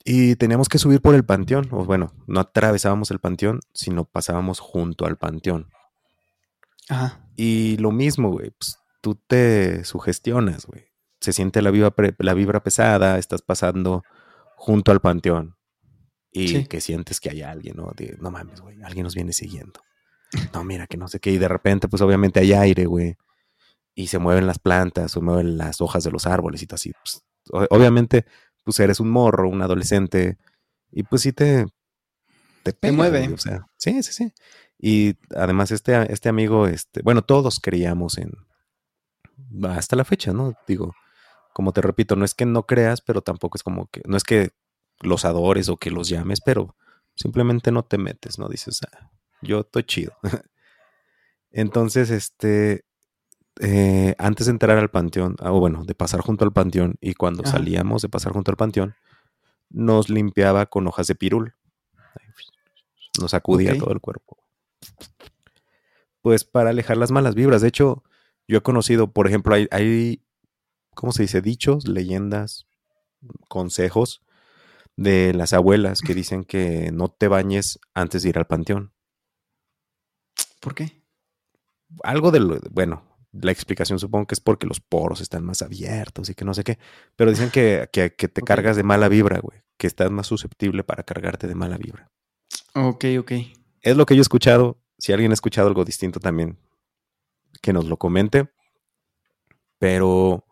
y teníamos que subir por el panteón, o bueno, no atravesábamos el panteón, sino pasábamos junto al panteón. Ajá. Y lo mismo, güey, pues tú te sugestionas, güey. Se siente la vibra, la vibra pesada, estás pasando junto al panteón. Y que sientes que hay alguien, ¿no? no mames, güey, alguien nos viene siguiendo. (laughs) No, mira, que no sé qué. Y de repente, pues obviamente hay aire, güey. Y se mueven las plantas, se mueven las hojas de los árboles y así. Pues, obviamente pues eres un morro, un adolescente, y pues sí te... Te, mueve. o sea, sí, sí, sí. Y además este, este amigo, este, bueno, todos creíamos en... Hasta la fecha, ¿no? Digo, como te repito, no es que no creas, pero tampoco es como que, no es que los adores o que los llames, pero simplemente no te metes, ¿no? Dices, ah, yo estoy chido. (laughs) Entonces, este, eh, antes de entrar al panteón, ah, o bueno, de pasar junto al panteón, y cuando salíamos de pasar junto al panteón, nos limpiaba con hojas de pirul. Nos sacudía todo el cuerpo. Pues para alejar las malas vibras. De hecho, yo he conocido, por ejemplo, hay, hay ¿cómo se dice? Dichos, leyendas, consejos de las abuelas que dicen que no te bañes antes de ir al panteón. ¿Por qué? Algo de lo, bueno, la explicación supongo que es porque los poros están más abiertos y que no sé qué. Pero dicen que, te cargas de mala vibra, güey. Que estás más susceptible para cargarte de mala vibra. Ok, ok. Es lo que yo he escuchado. Si alguien ha escuchado algo distinto también, que nos lo comente. Pero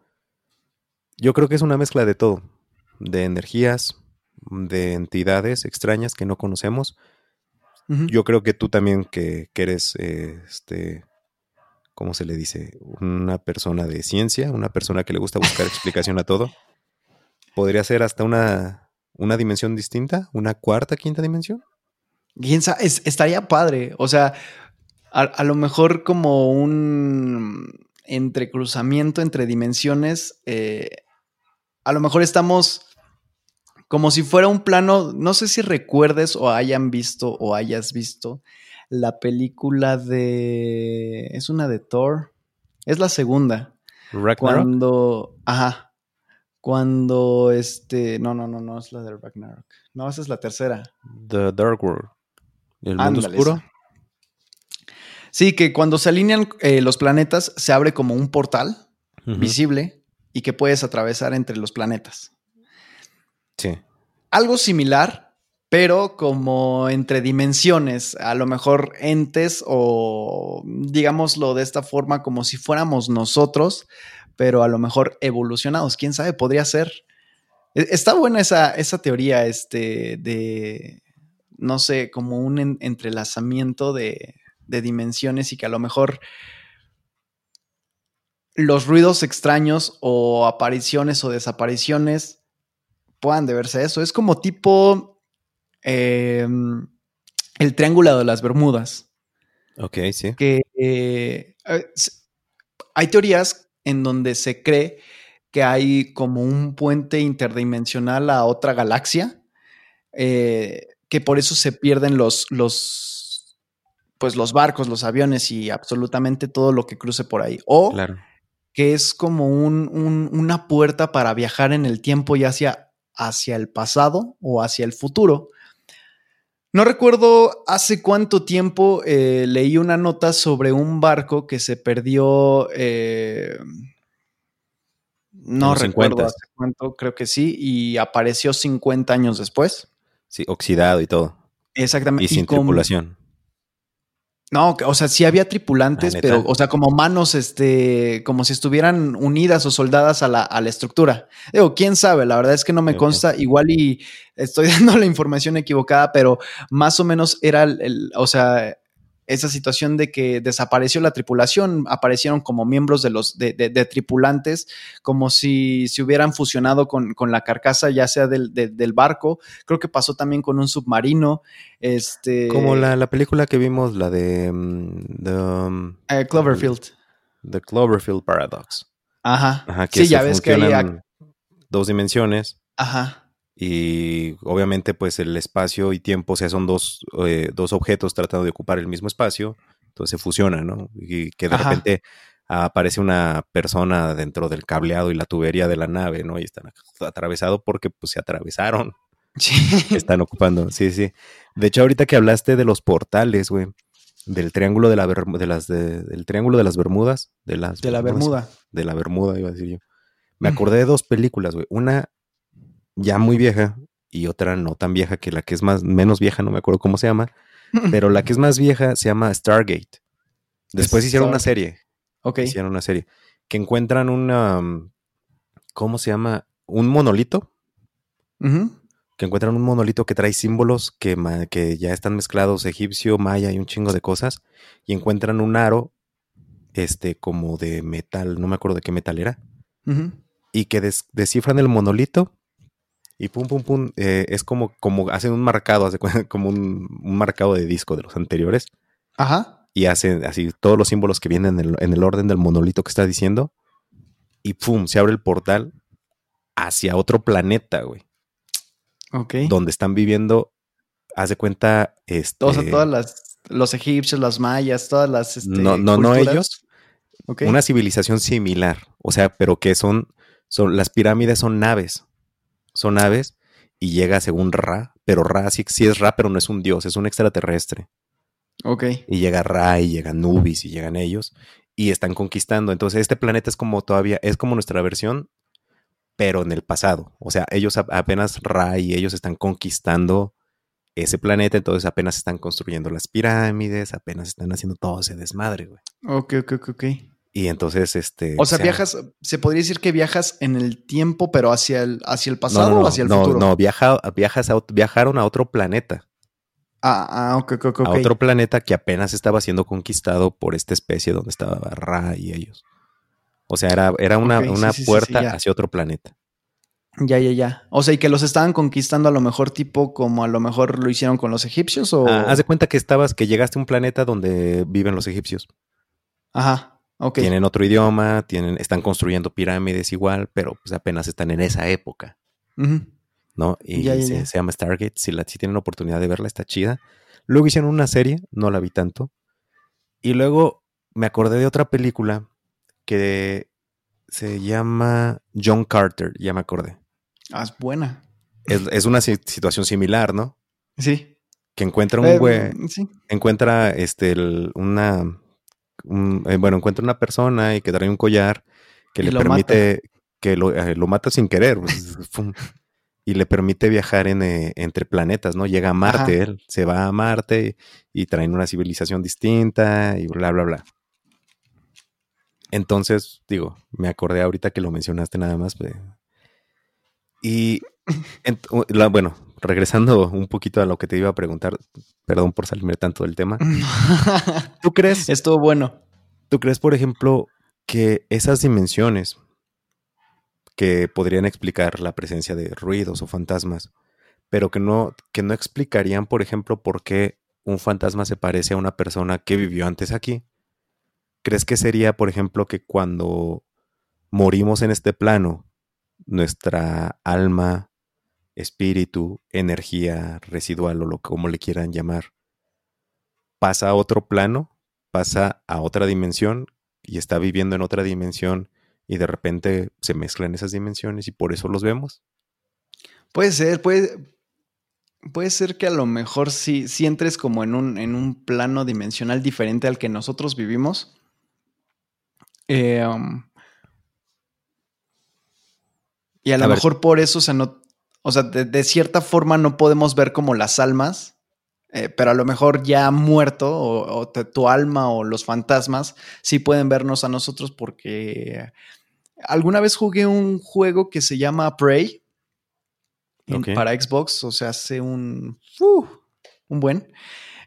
yo creo que es una mezcla de todo. De energías, de entidades extrañas que no conocemos. Yo creo que tú también que, que eres eh, este ¿cómo se le dice? Una persona de ciencia, una persona que le gusta buscar explicación a todo. Podría ser hasta una, una dimensión distinta, una cuarta, quinta dimensión. estaría padre. O sea, a, lo mejor como un entrecruzamiento entre dimensiones. Eh, a lo mejor estamos como si fuera un plano. No sé si recuerdes o hayan visto o hayas visto la película de... Es una de Thor. Es la segunda. Ragnarok. Cuando... Ajá. Cuando este... No, no, no, no es la de Ragnarok. No, esa es la tercera. The Dark World. El mundo oscuro. Sí, que cuando se alinean eh, los planetas se abre como un portal visible y que puedes atravesar entre los planetas. Sí. Algo similar pero como entre dimensiones, a lo mejor entes o digámoslo de esta forma como si fuéramos nosotros, pero a lo mejor evolucionados, quién sabe, podría ser. E, está buena esa, esa teoría este, de, no sé, como un entrelazamiento de, de dimensiones y que a lo mejor los ruidos extraños o apariciones o desapariciones puedan deberse a eso. Es como tipo Em, el Triángulo de las Bermudas. Ok, sí. Que eh, hay teorías en donde se cree que hay como un puente interdimensional a otra galaxia, eh, que por eso se pierden los, los, pues los barcos, los aviones y absolutamente todo lo que cruce por ahí. O que es como una puerta para viajar en el tiempo, ya sea hacia el pasado o hacia el futuro. No recuerdo hace cuánto tiempo eh, leí una nota sobre un barco que se perdió. Eh, no recuerdo hace cuánto, creo que sí, y apareció 50 años después. Sí, oxidado y todo. Exactamente. Y sin tripulación. No, o sea, sí había tripulantes, pero, o sea, como manos, este, como si estuvieran unidas o soldadas a la, a la estructura. Digo, quién sabe, la verdad es que no me consta, igual y estoy (laughs) dando la información equivocada, pero más o menos era el, o sea, esa situación de que desapareció la tripulación, aparecieron como miembros de los de, tripulantes, como si se hubieran fusionado con, la carcasa, ya sea del, barco. Creo que pasó también con un submarino. Este. Como la, película que vimos, la de mm, um, eh, Cloverfield. The Cloverfield Paradox. Ajá. Ajá que sí, ya ves que hay dos dimensiones. Ajá. Y obviamente, pues el espacio y tiempo, o sea, son dos, eh, dos objetos tratando de ocupar el mismo espacio, entonces se fusionan, ¿no? Y que de repente aparece una persona dentro del cableado y la tubería de la nave, ¿no? Y están atravesados porque pues se atravesaron. Sí. Están ocupando, sí, sí. De hecho, ahorita que hablaste de los portales, güey, del triángulo de la de las del triángulo de las Bermudas, de las de la Bermuda, de la Bermuda iba a decir yo. Me acordé de dos películas, güey. Una ya muy vieja y otra no tan vieja que la que es más menos vieja, no me acuerdo cómo se llama, pero la que es (laughs) más vieja se llama Stargate. Después hicieron una serie. Ok. Hicieron una serie que encuentran una mm, ¿cómo se llama? Un monolito. Que encuentran un monolito que trae símbolos que, que ya están mezclados egipcio, maya y un chingo de cosas. Y encuentran un aro, este, como de metal, no me acuerdo de qué metal era. Y que descifran el monolito y pum, pum, pum, eh, es como, como hacen un marcado, (laughs) como un, marcado de disco de los anteriores. Ajá. Y hacen así todos los símbolos que vienen en el, orden del monolito que está diciendo. Y pum, se abre el portal hacia otro planeta, güey. Ok. Donde están viviendo, haz de cuenta, este... O sea, todas las, los egipcios, las mayas, todas las... Este, no, no, no ellos. Okay. Una civilización similar. O sea, pero que son, son, las pirámides son naves son aves y llega según Ra, pero Ra sí, es Ra, pero no es un dios, es un extraterrestre. Ok. Y llega Ra y llega Nubis y llegan ellos y están conquistando. Entonces este planeta es como todavía, es como nuestra versión, pero en el pasado. O sea, ellos apenas Ra y ellos están conquistando ese planeta, entonces apenas están construyendo las pirámides, apenas están haciendo todo ese desmadre, güey. Ok, ok, ok, ok. Y entonces, este. O sea, viajas, se podría decir que viajas en el tiempo, pero hacia el, hacia el pasado o hacia el futuro. No, viaja, viajas viajaron a otro planeta. Ah, ah, ok, ok, ok. A otro planeta que apenas estaba siendo conquistado por esta especie donde estaba Ra y ellos. O sea, era, era una, una puerta hacia otro planeta. Ya, ya, ya. O sea, y que los estaban conquistando a lo mejor tipo como a lo mejor lo hicieron con los egipcios o... Ah, haz de cuenta que estabas, que llegaste a un planeta donde viven los egipcios. Ajá. Tienen otro idioma, tienen, están construyendo pirámides igual, pero pues apenas están en esa época. ¿No? Y se, llama Stargate. Si, la, si tienen oportunidad de verla, está chida. Luego hicieron una serie, no la vi tanto. Y luego me acordé de otra película que se llama John Carter, ya me acordé. Ah, es buena. Es, una situación similar, ¿no? Sí. Que encuentra un güey. sí. Encuentra este, una eh, bueno, encuentra una persona y que trae un collar que le permite que eh, lo, mata sin querer. Pues, (laughs) (laughs) y le permite viajar en, eh, entre planetas, ¿no? Llega a Marte, él se va a Marte y, traen una civilización distinta y bla, bla, bla. Entonces, digo, me acordé ahorita que lo mencionaste nada más. Pues, y, (laughs) bueno, regresando un poquito a lo que te iba a preguntar, perdón por salirme tanto del tema. (laughs) ¿Tú crees? Estuvo bueno. ¿Tú crees, por ejemplo, que esas dimensiones que podrían explicar la presencia de ruidos o fantasmas, pero que no, que no explicarían, por ejemplo, por qué un fantasma se parece a una persona que vivió antes aquí? ¿Crees que sería, por ejemplo, que cuando morimos en este plano, nuestra alma espíritu, energía residual o lo como le quieran llamar, pasa a otro plano, pasa a otra dimensión y está viviendo en otra dimensión y de repente se mezclan esas dimensiones y por eso los vemos. Puede ser, puede, puede ser que a lo mejor si, si entres como en un, en un plano dimensional diferente al que nosotros vivimos. Eh, um, y a lo mejor por eso, o sea, no, o sea, de, cierta forma no podemos ver como las almas, eh, pero a lo mejor ya muerto o, tu alma o los fantasmas sí pueden vernos a nosotros porque alguna vez jugué un juego que se llama Prey para Xbox, o sea, hace un... un buen.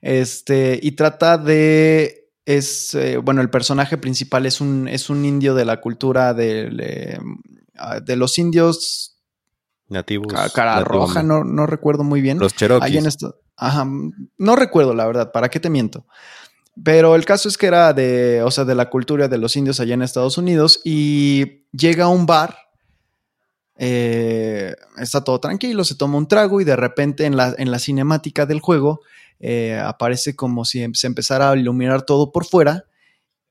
Este, y trata de, es, eh, bueno, el personaje principal es un, es un indio de la cultura de, ah, de los indios nativos. Cara roja, no, no, recuerdo muy bien. Los Cherokees. esto, ajá, no recuerdo la verdad, ¿para qué te miento? Pero el caso es que era de, o sea, de la cultura de los indios allá en Estados Unidos y llega a un bar, eh, está todo tranquilo, se toma un trago y de repente en la, en la cinemática del juego eh, aparece como si se empezara a iluminar todo por fuera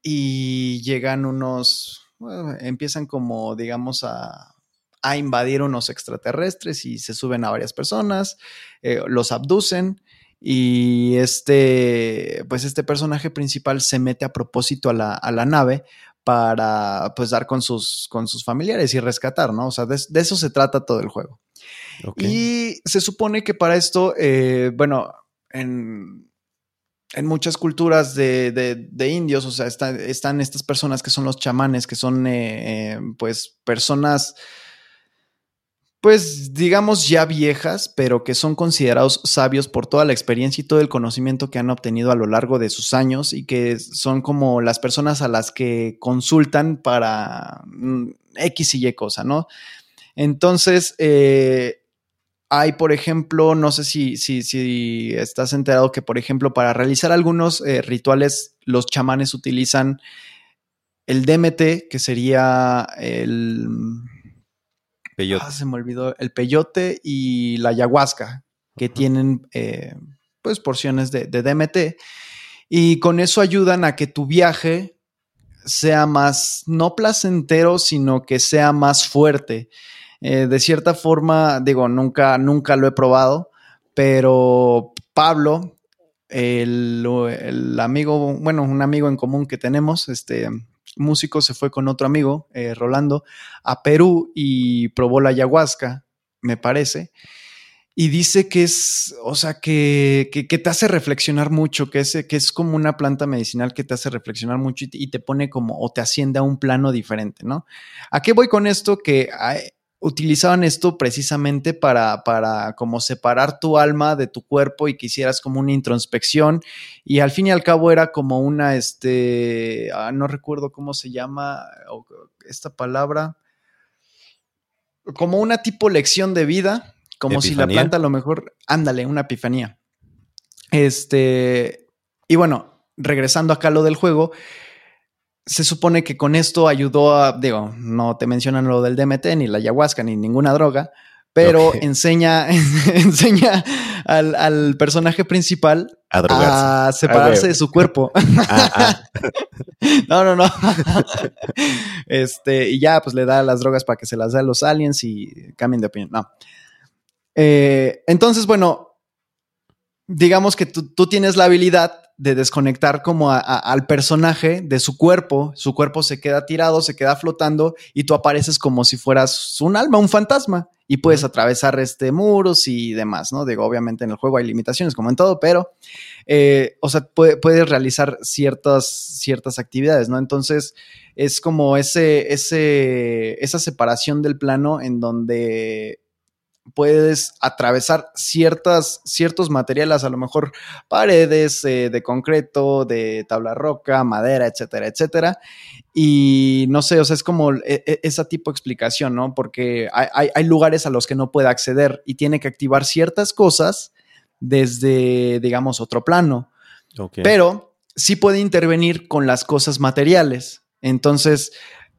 y llegan unos, empiezan como, digamos, a, a, invadir unos extraterrestres y se suben a varias personas, eh, los abducen y este, pues este personaje principal se mete a propósito a la, a la nave para pues dar con sus, con sus familiares y rescatar, ¿no? O sea, de, eso se trata todo el juego. Y se supone que para esto, eh, bueno, en, en, muchas culturas de, de, indios, o sea, están estas personas que son los chamanes, que son eh, eh, pues personas pues digamos ya viejas, pero que son considerados sabios por toda la experiencia y todo el conocimiento que han obtenido a lo largo de sus años y que son como las personas a las que consultan para mm, X y Y cosa, ¿no? Entonces, eh, hay, por ejemplo, no sé si, si, si, estás enterado que, por ejemplo, para realizar algunos eh, rituales, los chamanes utilizan el DMT, que sería el Peyote. Ah, se me olvidó. El peyote y la ayahuasca, que tienen eh, pues porciones de, DMT. Y con eso ayudan a que tu viaje sea más, no placentero, sino que sea más fuerte. Eh, de cierta forma, digo, nunca, nunca lo he probado, pero Pablo, el, el, amigo, bueno, un amigo en común que tenemos, este, músico se fue con otro amigo, eh, Rolando, a Perú y probó la ayahuasca, me parece. Y dice que es, o sea, que, que, te hace reflexionar mucho, que es, que es como una planta medicinal que te hace reflexionar mucho y te, pone como, o te asciende a un plano diferente, ¿no? ¿A qué voy con esto? Que utilizaban esto precisamente para, para como separar tu alma de tu cuerpo y que hicieras como una introspección y al fin y al cabo era como una, este, ah, no recuerdo cómo se llama esta palabra, como una tipo lección de vida, como si la planta a lo mejor, ándale, una epifanía. Este, y bueno, regresando acá a lo del juego, se supone que con esto ayudó a, digo, no te mencionan lo del DMT, ni la ayahuasca, ni ninguna droga, pero enseña, (laughs) enseña al, personaje principal a, separarse de su cuerpo. (laughs) Ah, ah. (laughs) no, no, no. este, y ya, pues le da las drogas para que se las dé a los aliens y cambien de opinión. No. Eh, entonces, bueno, digamos que tú tienes la habilidad de desconectar como al personaje de su cuerpo, su cuerpo se queda tirado, se queda flotando y tú apareces como si fueras un alma, un fantasma y puedes atravesar este muros y demás, ¿no? Digo, obviamente en el juego hay limitaciones como en todo, pero, eh, o sea, puedes realizar ciertas, ciertas actividades, ¿no? Entonces es como ese, ese, esa separación del plano en donde puedes atravesar ciertas, ciertos materiales, a lo mejor paredes eh, de concreto, de tabla roca, madera, etcétera, etcétera. Y no sé, o sea, es como e, e, esa tipo de explicación, ¿no? Porque hay, hay, lugares a los que no puede acceder y tiene que activar ciertas cosas desde, digamos, otro plano. Pero sí puede intervenir con las cosas materiales. Entonces,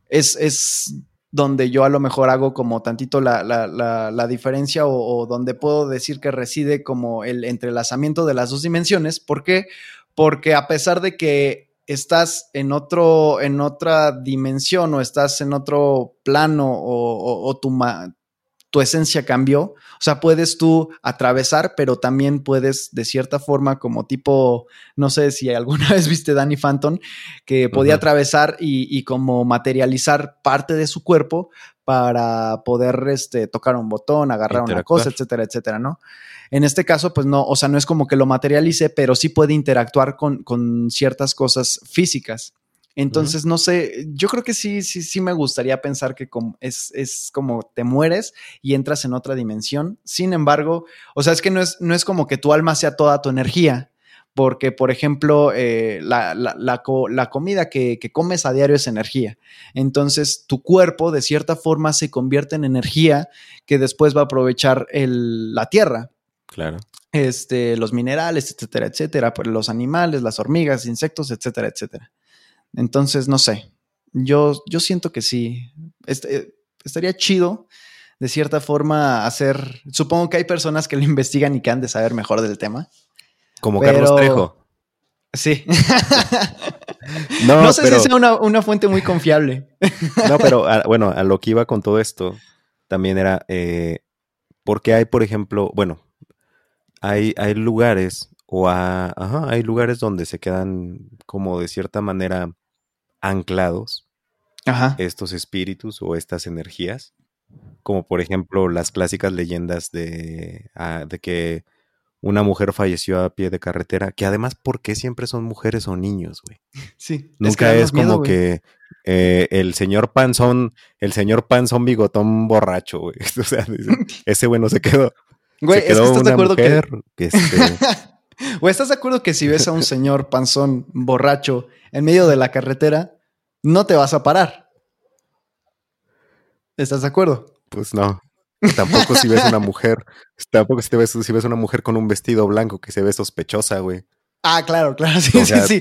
es, es donde yo a lo mejor hago como tantito la, la, la, diferencia o, donde puedo decir que reside como el entrelazamiento de las dos dimensiones. ¿Por qué? Porque a pesar de que estás en otro, en otra dimensión o estás en otro plano o, o, tu, tu esencia cambió. O sea, puedes tú atravesar, pero también puedes de cierta forma como tipo, no sé si alguna (laughs) vez viste Danny Phantom, que podía atravesar y, como materializar parte de su cuerpo para poder este, tocar un botón, agarrar una cosa, etcétera, etcétera, ¿no? En este caso, pues no, o sea, no es como que lo materialice, pero sí puede interactuar con, con ciertas cosas físicas. Entonces, no sé, yo creo que sí, sí, sí me gustaría pensar que como es, es, como te mueres y entras en otra dimensión. Sin embargo, o sea, es que no es, no es como que tu alma sea toda tu energía, porque, por ejemplo, eh, la, la, la, comida que, que, comes a diario es energía. Entonces, tu cuerpo, de cierta forma, se convierte en energía que después va a aprovechar el, la tierra. Claro. Este, los minerales, etcétera, etcétera, pues, los animales, las hormigas, insectos, etcétera, etcétera. Entonces, no sé. Yo, yo siento que sí. Este, estaría chido de cierta forma hacer. Supongo que hay personas que lo (laughs) investigan y que han de saber mejor del tema. Como Carlos Trejo. Sí. (laughs) no, sé si sea una, fuente muy confiable. no, (laughs) pero bueno, a lo que iba con todo esto también era eh, porque hay, por ejemplo, bueno, hay, hay lugares o hay lugares donde se quedan como de cierta manera anclados estos espíritus o estas energías, como por ejemplo las clásicas leyendas de, ah, de que una mujer falleció a pie de carretera, que además, ¿por qué siempre son mujeres o niños, güey? Sí. Nunca es, como que eh, el señor panzón, el señor panzón bigotón borracho, güey. (laughs) O sea, ese güey no se quedó. Güey, es que estás de acuerdo que... Este (laughs) (laughs) güey, ¿estás de acuerdo que si ves a un señor panzón borracho en medio de la carretera, no te vas a parar? ¿Estás de acuerdo? Pues no. Tampoco si ves una mujer, (laughs) tampoco si, ves, si ves una mujer con un vestido blanco que se ve sospechosa, güey. Ah, claro, claro, sí, sí, sí.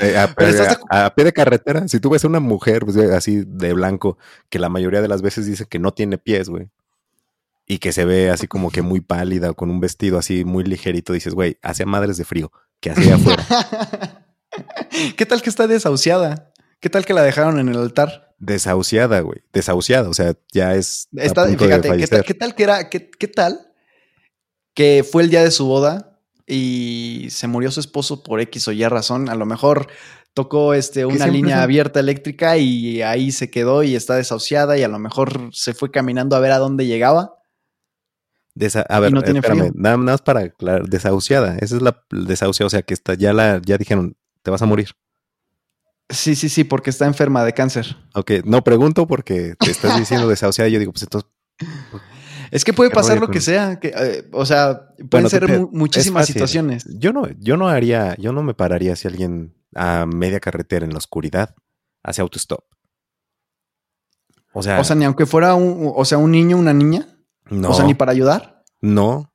A, pie de carretera, si tú ves una mujer pues, así de blanco, que la mayoría de las veces dice que no tiene pies, güey, y que se ve así como que muy pálida con un vestido así muy ligerito, dices, güey, hace madres de frío, que hacía afuera. (laughs) ¿Qué tal que está desahuciada? ¿Qué tal que la dejaron en el altar? Desahuciada, güey. Desahuciada, o sea, ya es. Está, fíjate, ¿qué tal, ¿qué tal, que era? Qué, ¿Qué tal que fue el día de su boda y se murió su esposo por X o Y razón? A lo mejor tocó este, una línea abierta eléctrica y ahí se quedó y está desahuciada y a lo mejor se fue caminando a ver a dónde llegaba. A ver, espérame, nada, más para aclarar, desahuciada, esa es la desahuciada, o sea que está, ya la, ya dijeron, te vas a morir. Sí, sí, sí, porque está enferma de cáncer. Ok, no pregunto porque te estás diciendo (laughs) desahuciada y yo digo, pues entonces... Es que puede pasar lo que sea, que, eh, o sea, pueden ser muchísimas situaciones. Yo no, yo no haría, yo no me pararía si alguien a media carretera en la oscuridad hace autostop. O sea, o sea, ni aunque fuera un, o sea, un niño, una niña. No. O sea, ni para ayudar. No.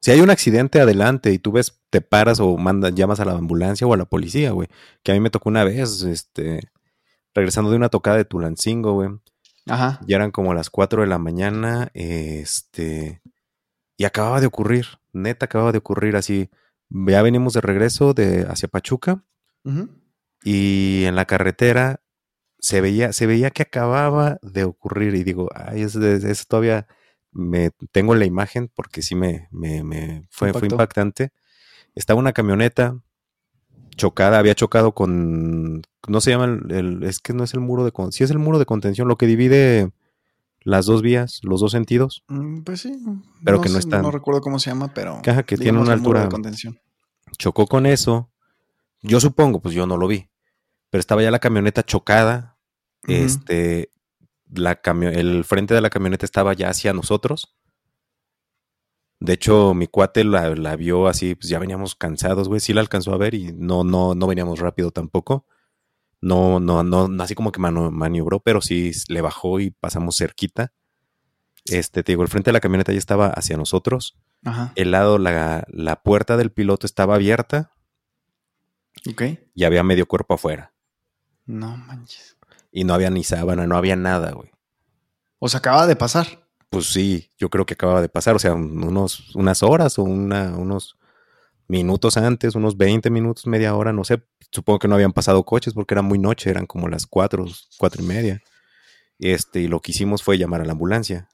Si hay un accidente adelante y tú ves, te paras o mandas, llamas a la ambulancia o a la policía, güey. Que a mí me tocó una vez, este, regresando de una tocada de Tulancingo, güey. Ajá. Ya eran como las 4 de la mañana, este, y acababa de ocurrir, neta acababa de ocurrir así. Ya venimos de regreso de hacia Pachuca y en la carretera se veía, se veía que acababa de ocurrir y digo, ay, es, es todavía me tengo la imagen porque sí me, me, fue, fue, impactante. Estaba una camioneta chocada, había chocado con, no se llama, el, es que no es el muro de, sí es el muro de contención, lo que divide las dos vías, los dos sentidos. Mm, pues sí. Pero que no está. No recuerdo cómo se llama, pero. Caja que tiene una altura. De contención. Chocó con eso. Yo supongo, pues yo no lo vi. Pero estaba ya la camioneta chocada. Este, la el frente de la camioneta estaba ya hacia nosotros. De hecho, mi cuate la, vio así, pues ya veníamos cansados, güey. Sí la alcanzó a ver y no, no, no veníamos rápido tampoco. No, no, no, así como que maniobró, pero sí le bajó y pasamos cerquita. Este, te digo, el frente de la camioneta ya estaba hacia nosotros. El lado, la, la puerta del piloto estaba abierta. Ok. Y había medio cuerpo afuera. No manches. Y no había ni sábana, no había nada, güey. O sea, acaba de pasar. Pues sí, yo creo que acaba de pasar, o sea, unos, unas horas o una, unos minutos antes, unos 20 minutos, media hora, no sé. Supongo que no habían pasado coches porque era muy noche, eran como las cuatro, cuatro y media. Este, y lo que hicimos fue llamar a la ambulancia.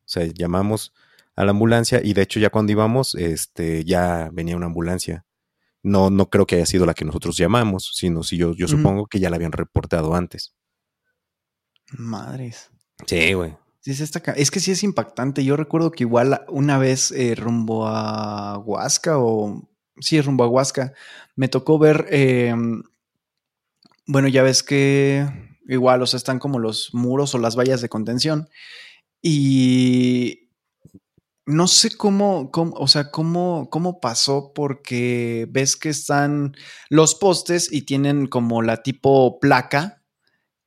O sea, llamamos a la ambulancia y de hecho ya cuando íbamos, este, ya venía una ambulancia. No, no creo que haya sido la que nosotros llamamos, sino si yo, yo supongo que ya la habían reportado antes. Madres. Sí, güey. Sí, es, es que sí es impactante. Yo recuerdo que igual una vez eh, rumbo a Huasca o... Sí, rumbo a Huasca. Me tocó ver em, bueno, ya ves que igual, o sea, están como los muros o las vallas de contención. Y no sé cómo, cómo o sea, cómo, cómo pasó, porque ves que están los postes y tienen como la tipo placa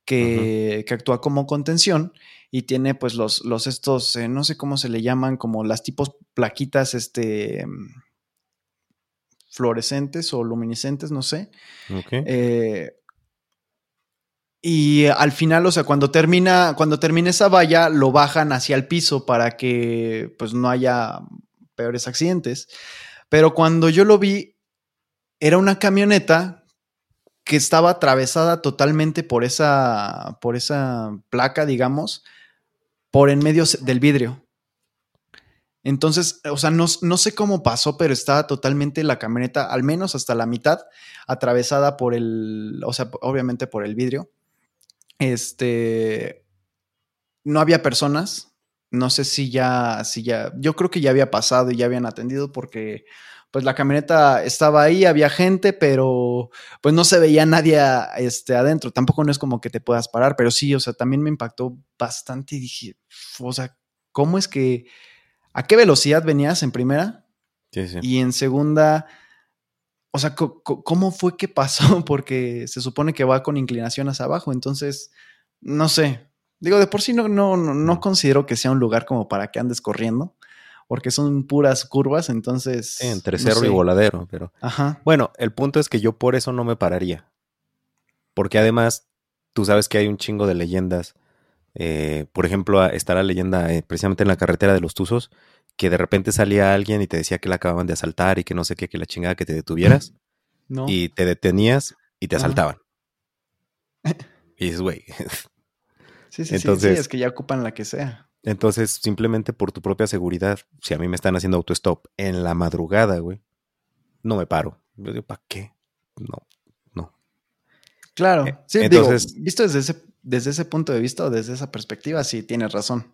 que, que actúa como contención y tiene pues los, los estos, eh, no sé cómo se le llaman, como las tipos plaquitas, este, fluorescentes o luminiscentes, no sé. Eh, y al final, o sea, cuando termina, cuando termina esa valla, lo bajan hacia el piso para que pues no haya peores accidentes. Pero cuando yo lo vi, era una camioneta que estaba atravesada totalmente por esa, por esa placa, digamos, por en medio del vidrio. Entonces, o sea, no, sé cómo pasó, pero estaba totalmente la camioneta, al menos hasta la mitad, atravesada por el, o sea, obviamente por el vidrio. Este, no había personas. No sé si ya, si ya, yo creo que ya había pasado y ya habían atendido porque, pues la camioneta estaba ahí, había gente, pero pues no se veía nadie este, adentro. Tampoco no es como que te puedas parar, pero sí, o sea, también me impactó bastante y dije, o sea, ¿cómo es que a qué velocidad venías en primera. Sí, sí. Y en segunda, o sea, ¿cómo fue que pasó? (laughs) Porque se supone que va con inclinación hacia abajo, entonces, no sé. Digo, de por sí no, no, no, considero que sea un lugar como para que andes corriendo, porque son puras curvas, entonces... entre cerro y voladero, pero... Ajá. Bueno, el punto es que yo por eso no me pararía. Porque además, tú sabes que hay un chingo de leyendas eh, por ejemplo, está la leyenda eh, precisamente en la carretera de los Tuzos, que de repente salía alguien y te decía que la acababan de asaltar y que no sé qué, que la chingada que te detuvieras. (laughs) Y te detenías y te asaltaban. (laughs) y dices, güey. (laughs) sí, sí, entonces, sí, es que ya ocupan la que sea. Entonces, simplemente por tu propia seguridad, si a mí me están haciendo autostop en la madrugada, güey, no me paro. Yo digo, ¿para qué? No, no. Claro. Eh, sí, entonces, visto desde ese desde ese punto de vista o desde esa perspectiva, sí tienes razón.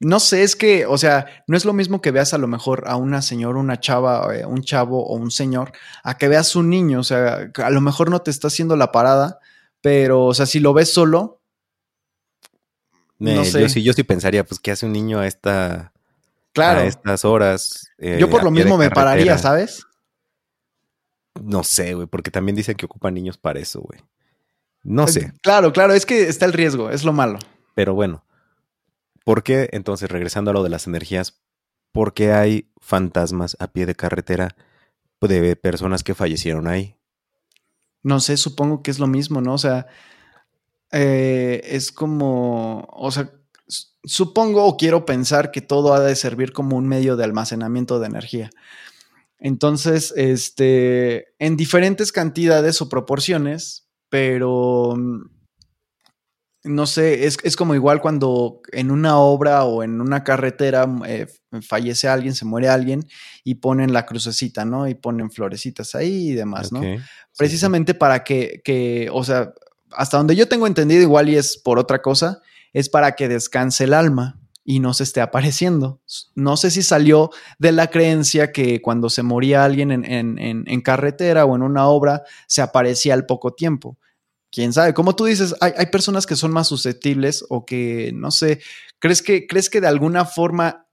No sé, es que, o sea, no es lo mismo que veas a lo mejor a una señora, una chava, eh, un chavo o un señor, a que veas un niño, o sea, a lo mejor no te está haciendo la parada, pero, o sea, si lo ves solo, no sé. Yo sí, yo sí pensaría, pues, ¿qué hace un niño a esta, claro. a estas horas? Eh, yo por lo mismo me pararía, ¿sabes? No sé, güey, porque también dicen que ocupan niños para eso, güey. No sé. Claro, claro, es que está el riesgo, es lo malo. Pero bueno, ¿por qué entonces, regresando a lo de las energías, por qué hay fantasmas a pie de carretera de personas que fallecieron ahí? No sé, supongo que es lo mismo, ¿no? O sea, eh, es como, o sea, supongo o quiero pensar que todo ha de servir como un medio de almacenamiento de energía. Entonces, este, en diferentes cantidades o proporciones, pero mm, no sé, es, como igual cuando en una obra o en una carretera mm, eh, fallece alguien, se muere alguien y ponen la crucecita, ¿no? Y ponen florecitas ahí y demás, ¿no? Precisamente para que, que, o sea, hasta donde yo tengo entendido, igual y es por otra cosa, es para que descanse el alma y no se esté apareciendo. No sé si salió de la creencia que cuando se moría alguien en, en carretera o en una obra, se aparecía al poco tiempo quién sabe. Como tú dices, hay, personas que son más susceptibles o que, no sé, ¿crees que, ¿crees que de alguna forma,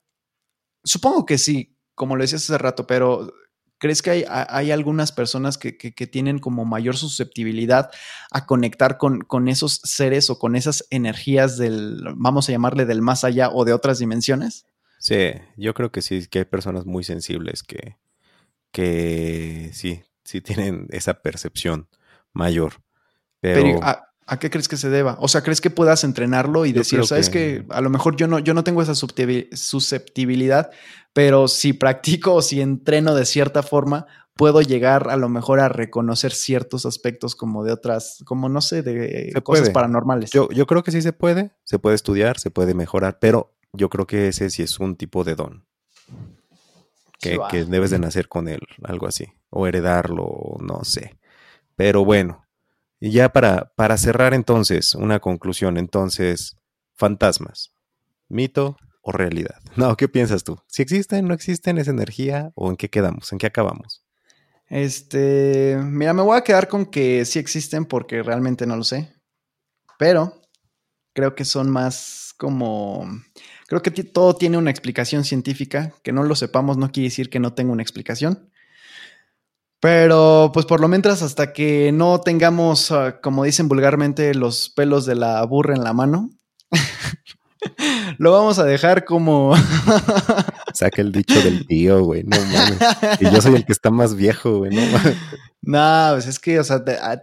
supongo que sí, como lo decías hace rato, pero ¿crees que hay, hay algunas personas que, tienen como mayor susceptibilidad a conectar con, con, esos seres o con esas energías del, vamos a llamarle, del más allá o de otras dimensiones? Sí, yo creo que sí, que hay personas muy sensibles que, que sí, sí tienen esa percepción mayor. Pero, ¿a, qué crees que se deba? O sea, ¿crees que puedas entrenarlo y decir, sabes que... a lo mejor yo no, yo no tengo esa susceptibilidad, pero si practico o si entreno de cierta forma, puedo llegar a lo mejor a reconocer ciertos aspectos como de otras, como no sé, de cosas paranormales. Yo, yo creo que sí se puede, se puede estudiar, se puede mejorar, pero yo creo que ese sí es un tipo de don. Que, que debes de nacer con él, algo así, o heredarlo, no sé. Pero bueno, y ya para, para cerrar entonces, una conclusión, entonces, fantasmas, mito o realidad. (laughs) No, ¿qué piensas tú? ¿Si existen, no existen, es energía o en qué quedamos, en qué acabamos? Este, mira, me voy a quedar con que sí existen porque realmente no lo sé. Pero creo que son más como... Creo que todo tiene una explicación científica. Que no lo sepamos no quiere decir que no tenga una explicación. Pero pues por lo menos hasta que no tengamos, ah, como dicen vulgarmente, los pelos de la burra en la mano, (laughs) lo vamos a dejar como... (laughs) Saca el dicho del tío, güey, no mames. Y yo soy el que está más viejo, güey, no mames. (laughs) No, pues es que, o sea, ah,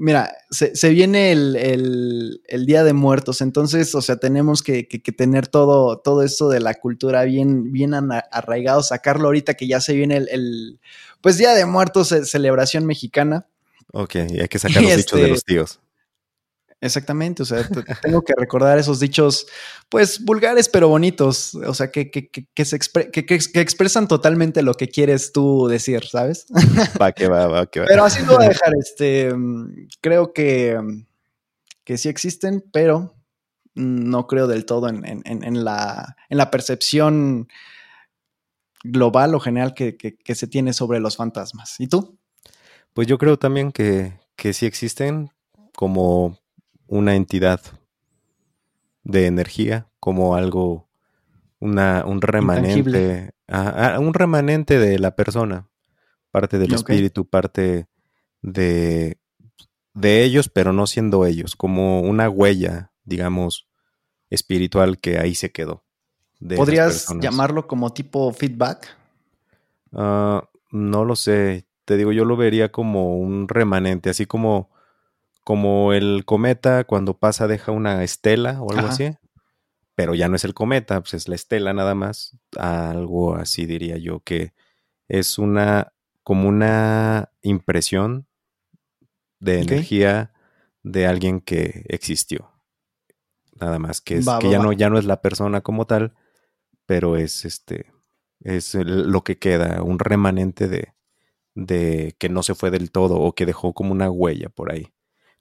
mira, se, viene el, Día de Muertos, entonces, o sea, tenemos que, tener todo, todo esto de la cultura bien, bien arraigado, sacarlo ahorita que ya se viene el, pues Día de Muertos, celebración mexicana. Ok, y hay que sacar los (laughs) dichos de los este, tíos. Exactamente, o sea, tengo que recordar esos dichos, pues vulgares pero bonitos, o sea, que, que, que, se que, expresan totalmente lo que quieres tú decir, ¿sabes? (laughs) Va, que va, va, que va. Pero así lo voy a dejar, este, creo que, que sí existen, pero no creo del todo en, en, en, la, en la percepción global o general que, se tiene sobre los fantasmas. ¿Y tú? Pues yo creo también que, que sí existen como una entidad de energía, como algo, una, un remanente, un remanente de la persona, parte del espíritu, parte de, de ellos, pero no siendo ellos, como una huella, digamos, espiritual que ahí se quedó. ¿Podrías llamarlo como tipo feedback? Ah, no lo sé. Te digo, yo lo vería como un remanente, así como como el cometa cuando pasa deja una estela o algo así, pero ya no es el cometa, pues es la estela nada más, algo así diría yo que es una como una impresión de energía de alguien que existió. Nada más que es que ya no ya no es la persona como tal, pero es este es lo que queda, un remanente de de que no se fue del todo o que dejó como una huella por ahí.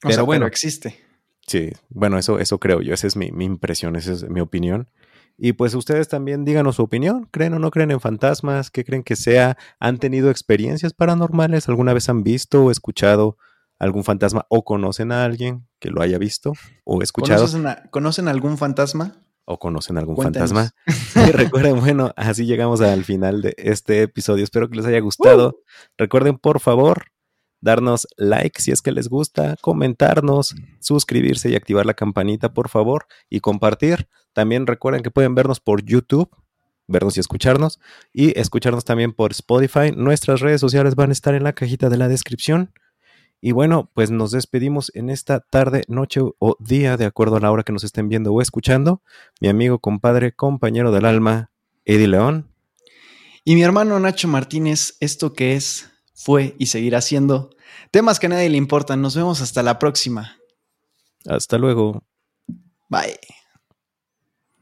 Pero bueno, existe. Sí, bueno, eso, eso creo yo, esa es mi, impresión, esa es mi opinión. Y pues ustedes también díganos su opinión, ¿creen o no creen en fantasmas? ¿Qué creen que sea? ¿Han tenido experiencias paranormales? ¿Alguna vez han visto o escuchado algún fantasma o conocen a alguien que lo haya visto o escuchado? ¿Conocen, algún fantasma? ¿O conocen algún fantasma? (laughs) Y recuerden, bueno, así llegamos al final de este episodio. Espero que les haya gustado. Uh. Recuerden, por favor, darnos like si es que les gusta, comentarnos, suscribirse y activar la campanita, por favor, y compartir. También recuerden que pueden vernos por YouTube, vernos y escucharnos, y escucharnos también por Spotify. Nuestras redes sociales van a estar en la cajita de la descripción. Y bueno, pues nos despedimos en esta tarde, noche o día, de acuerdo a la hora que nos estén viendo o escuchando. Mi amigo, compadre, compañero del alma, Eddie León. Y mi hermano Nacho Martínez, esto que es, fue y seguirá siendo Temas que a nadie le importan. Nos vemos hasta la próxima. Hasta luego. Bye.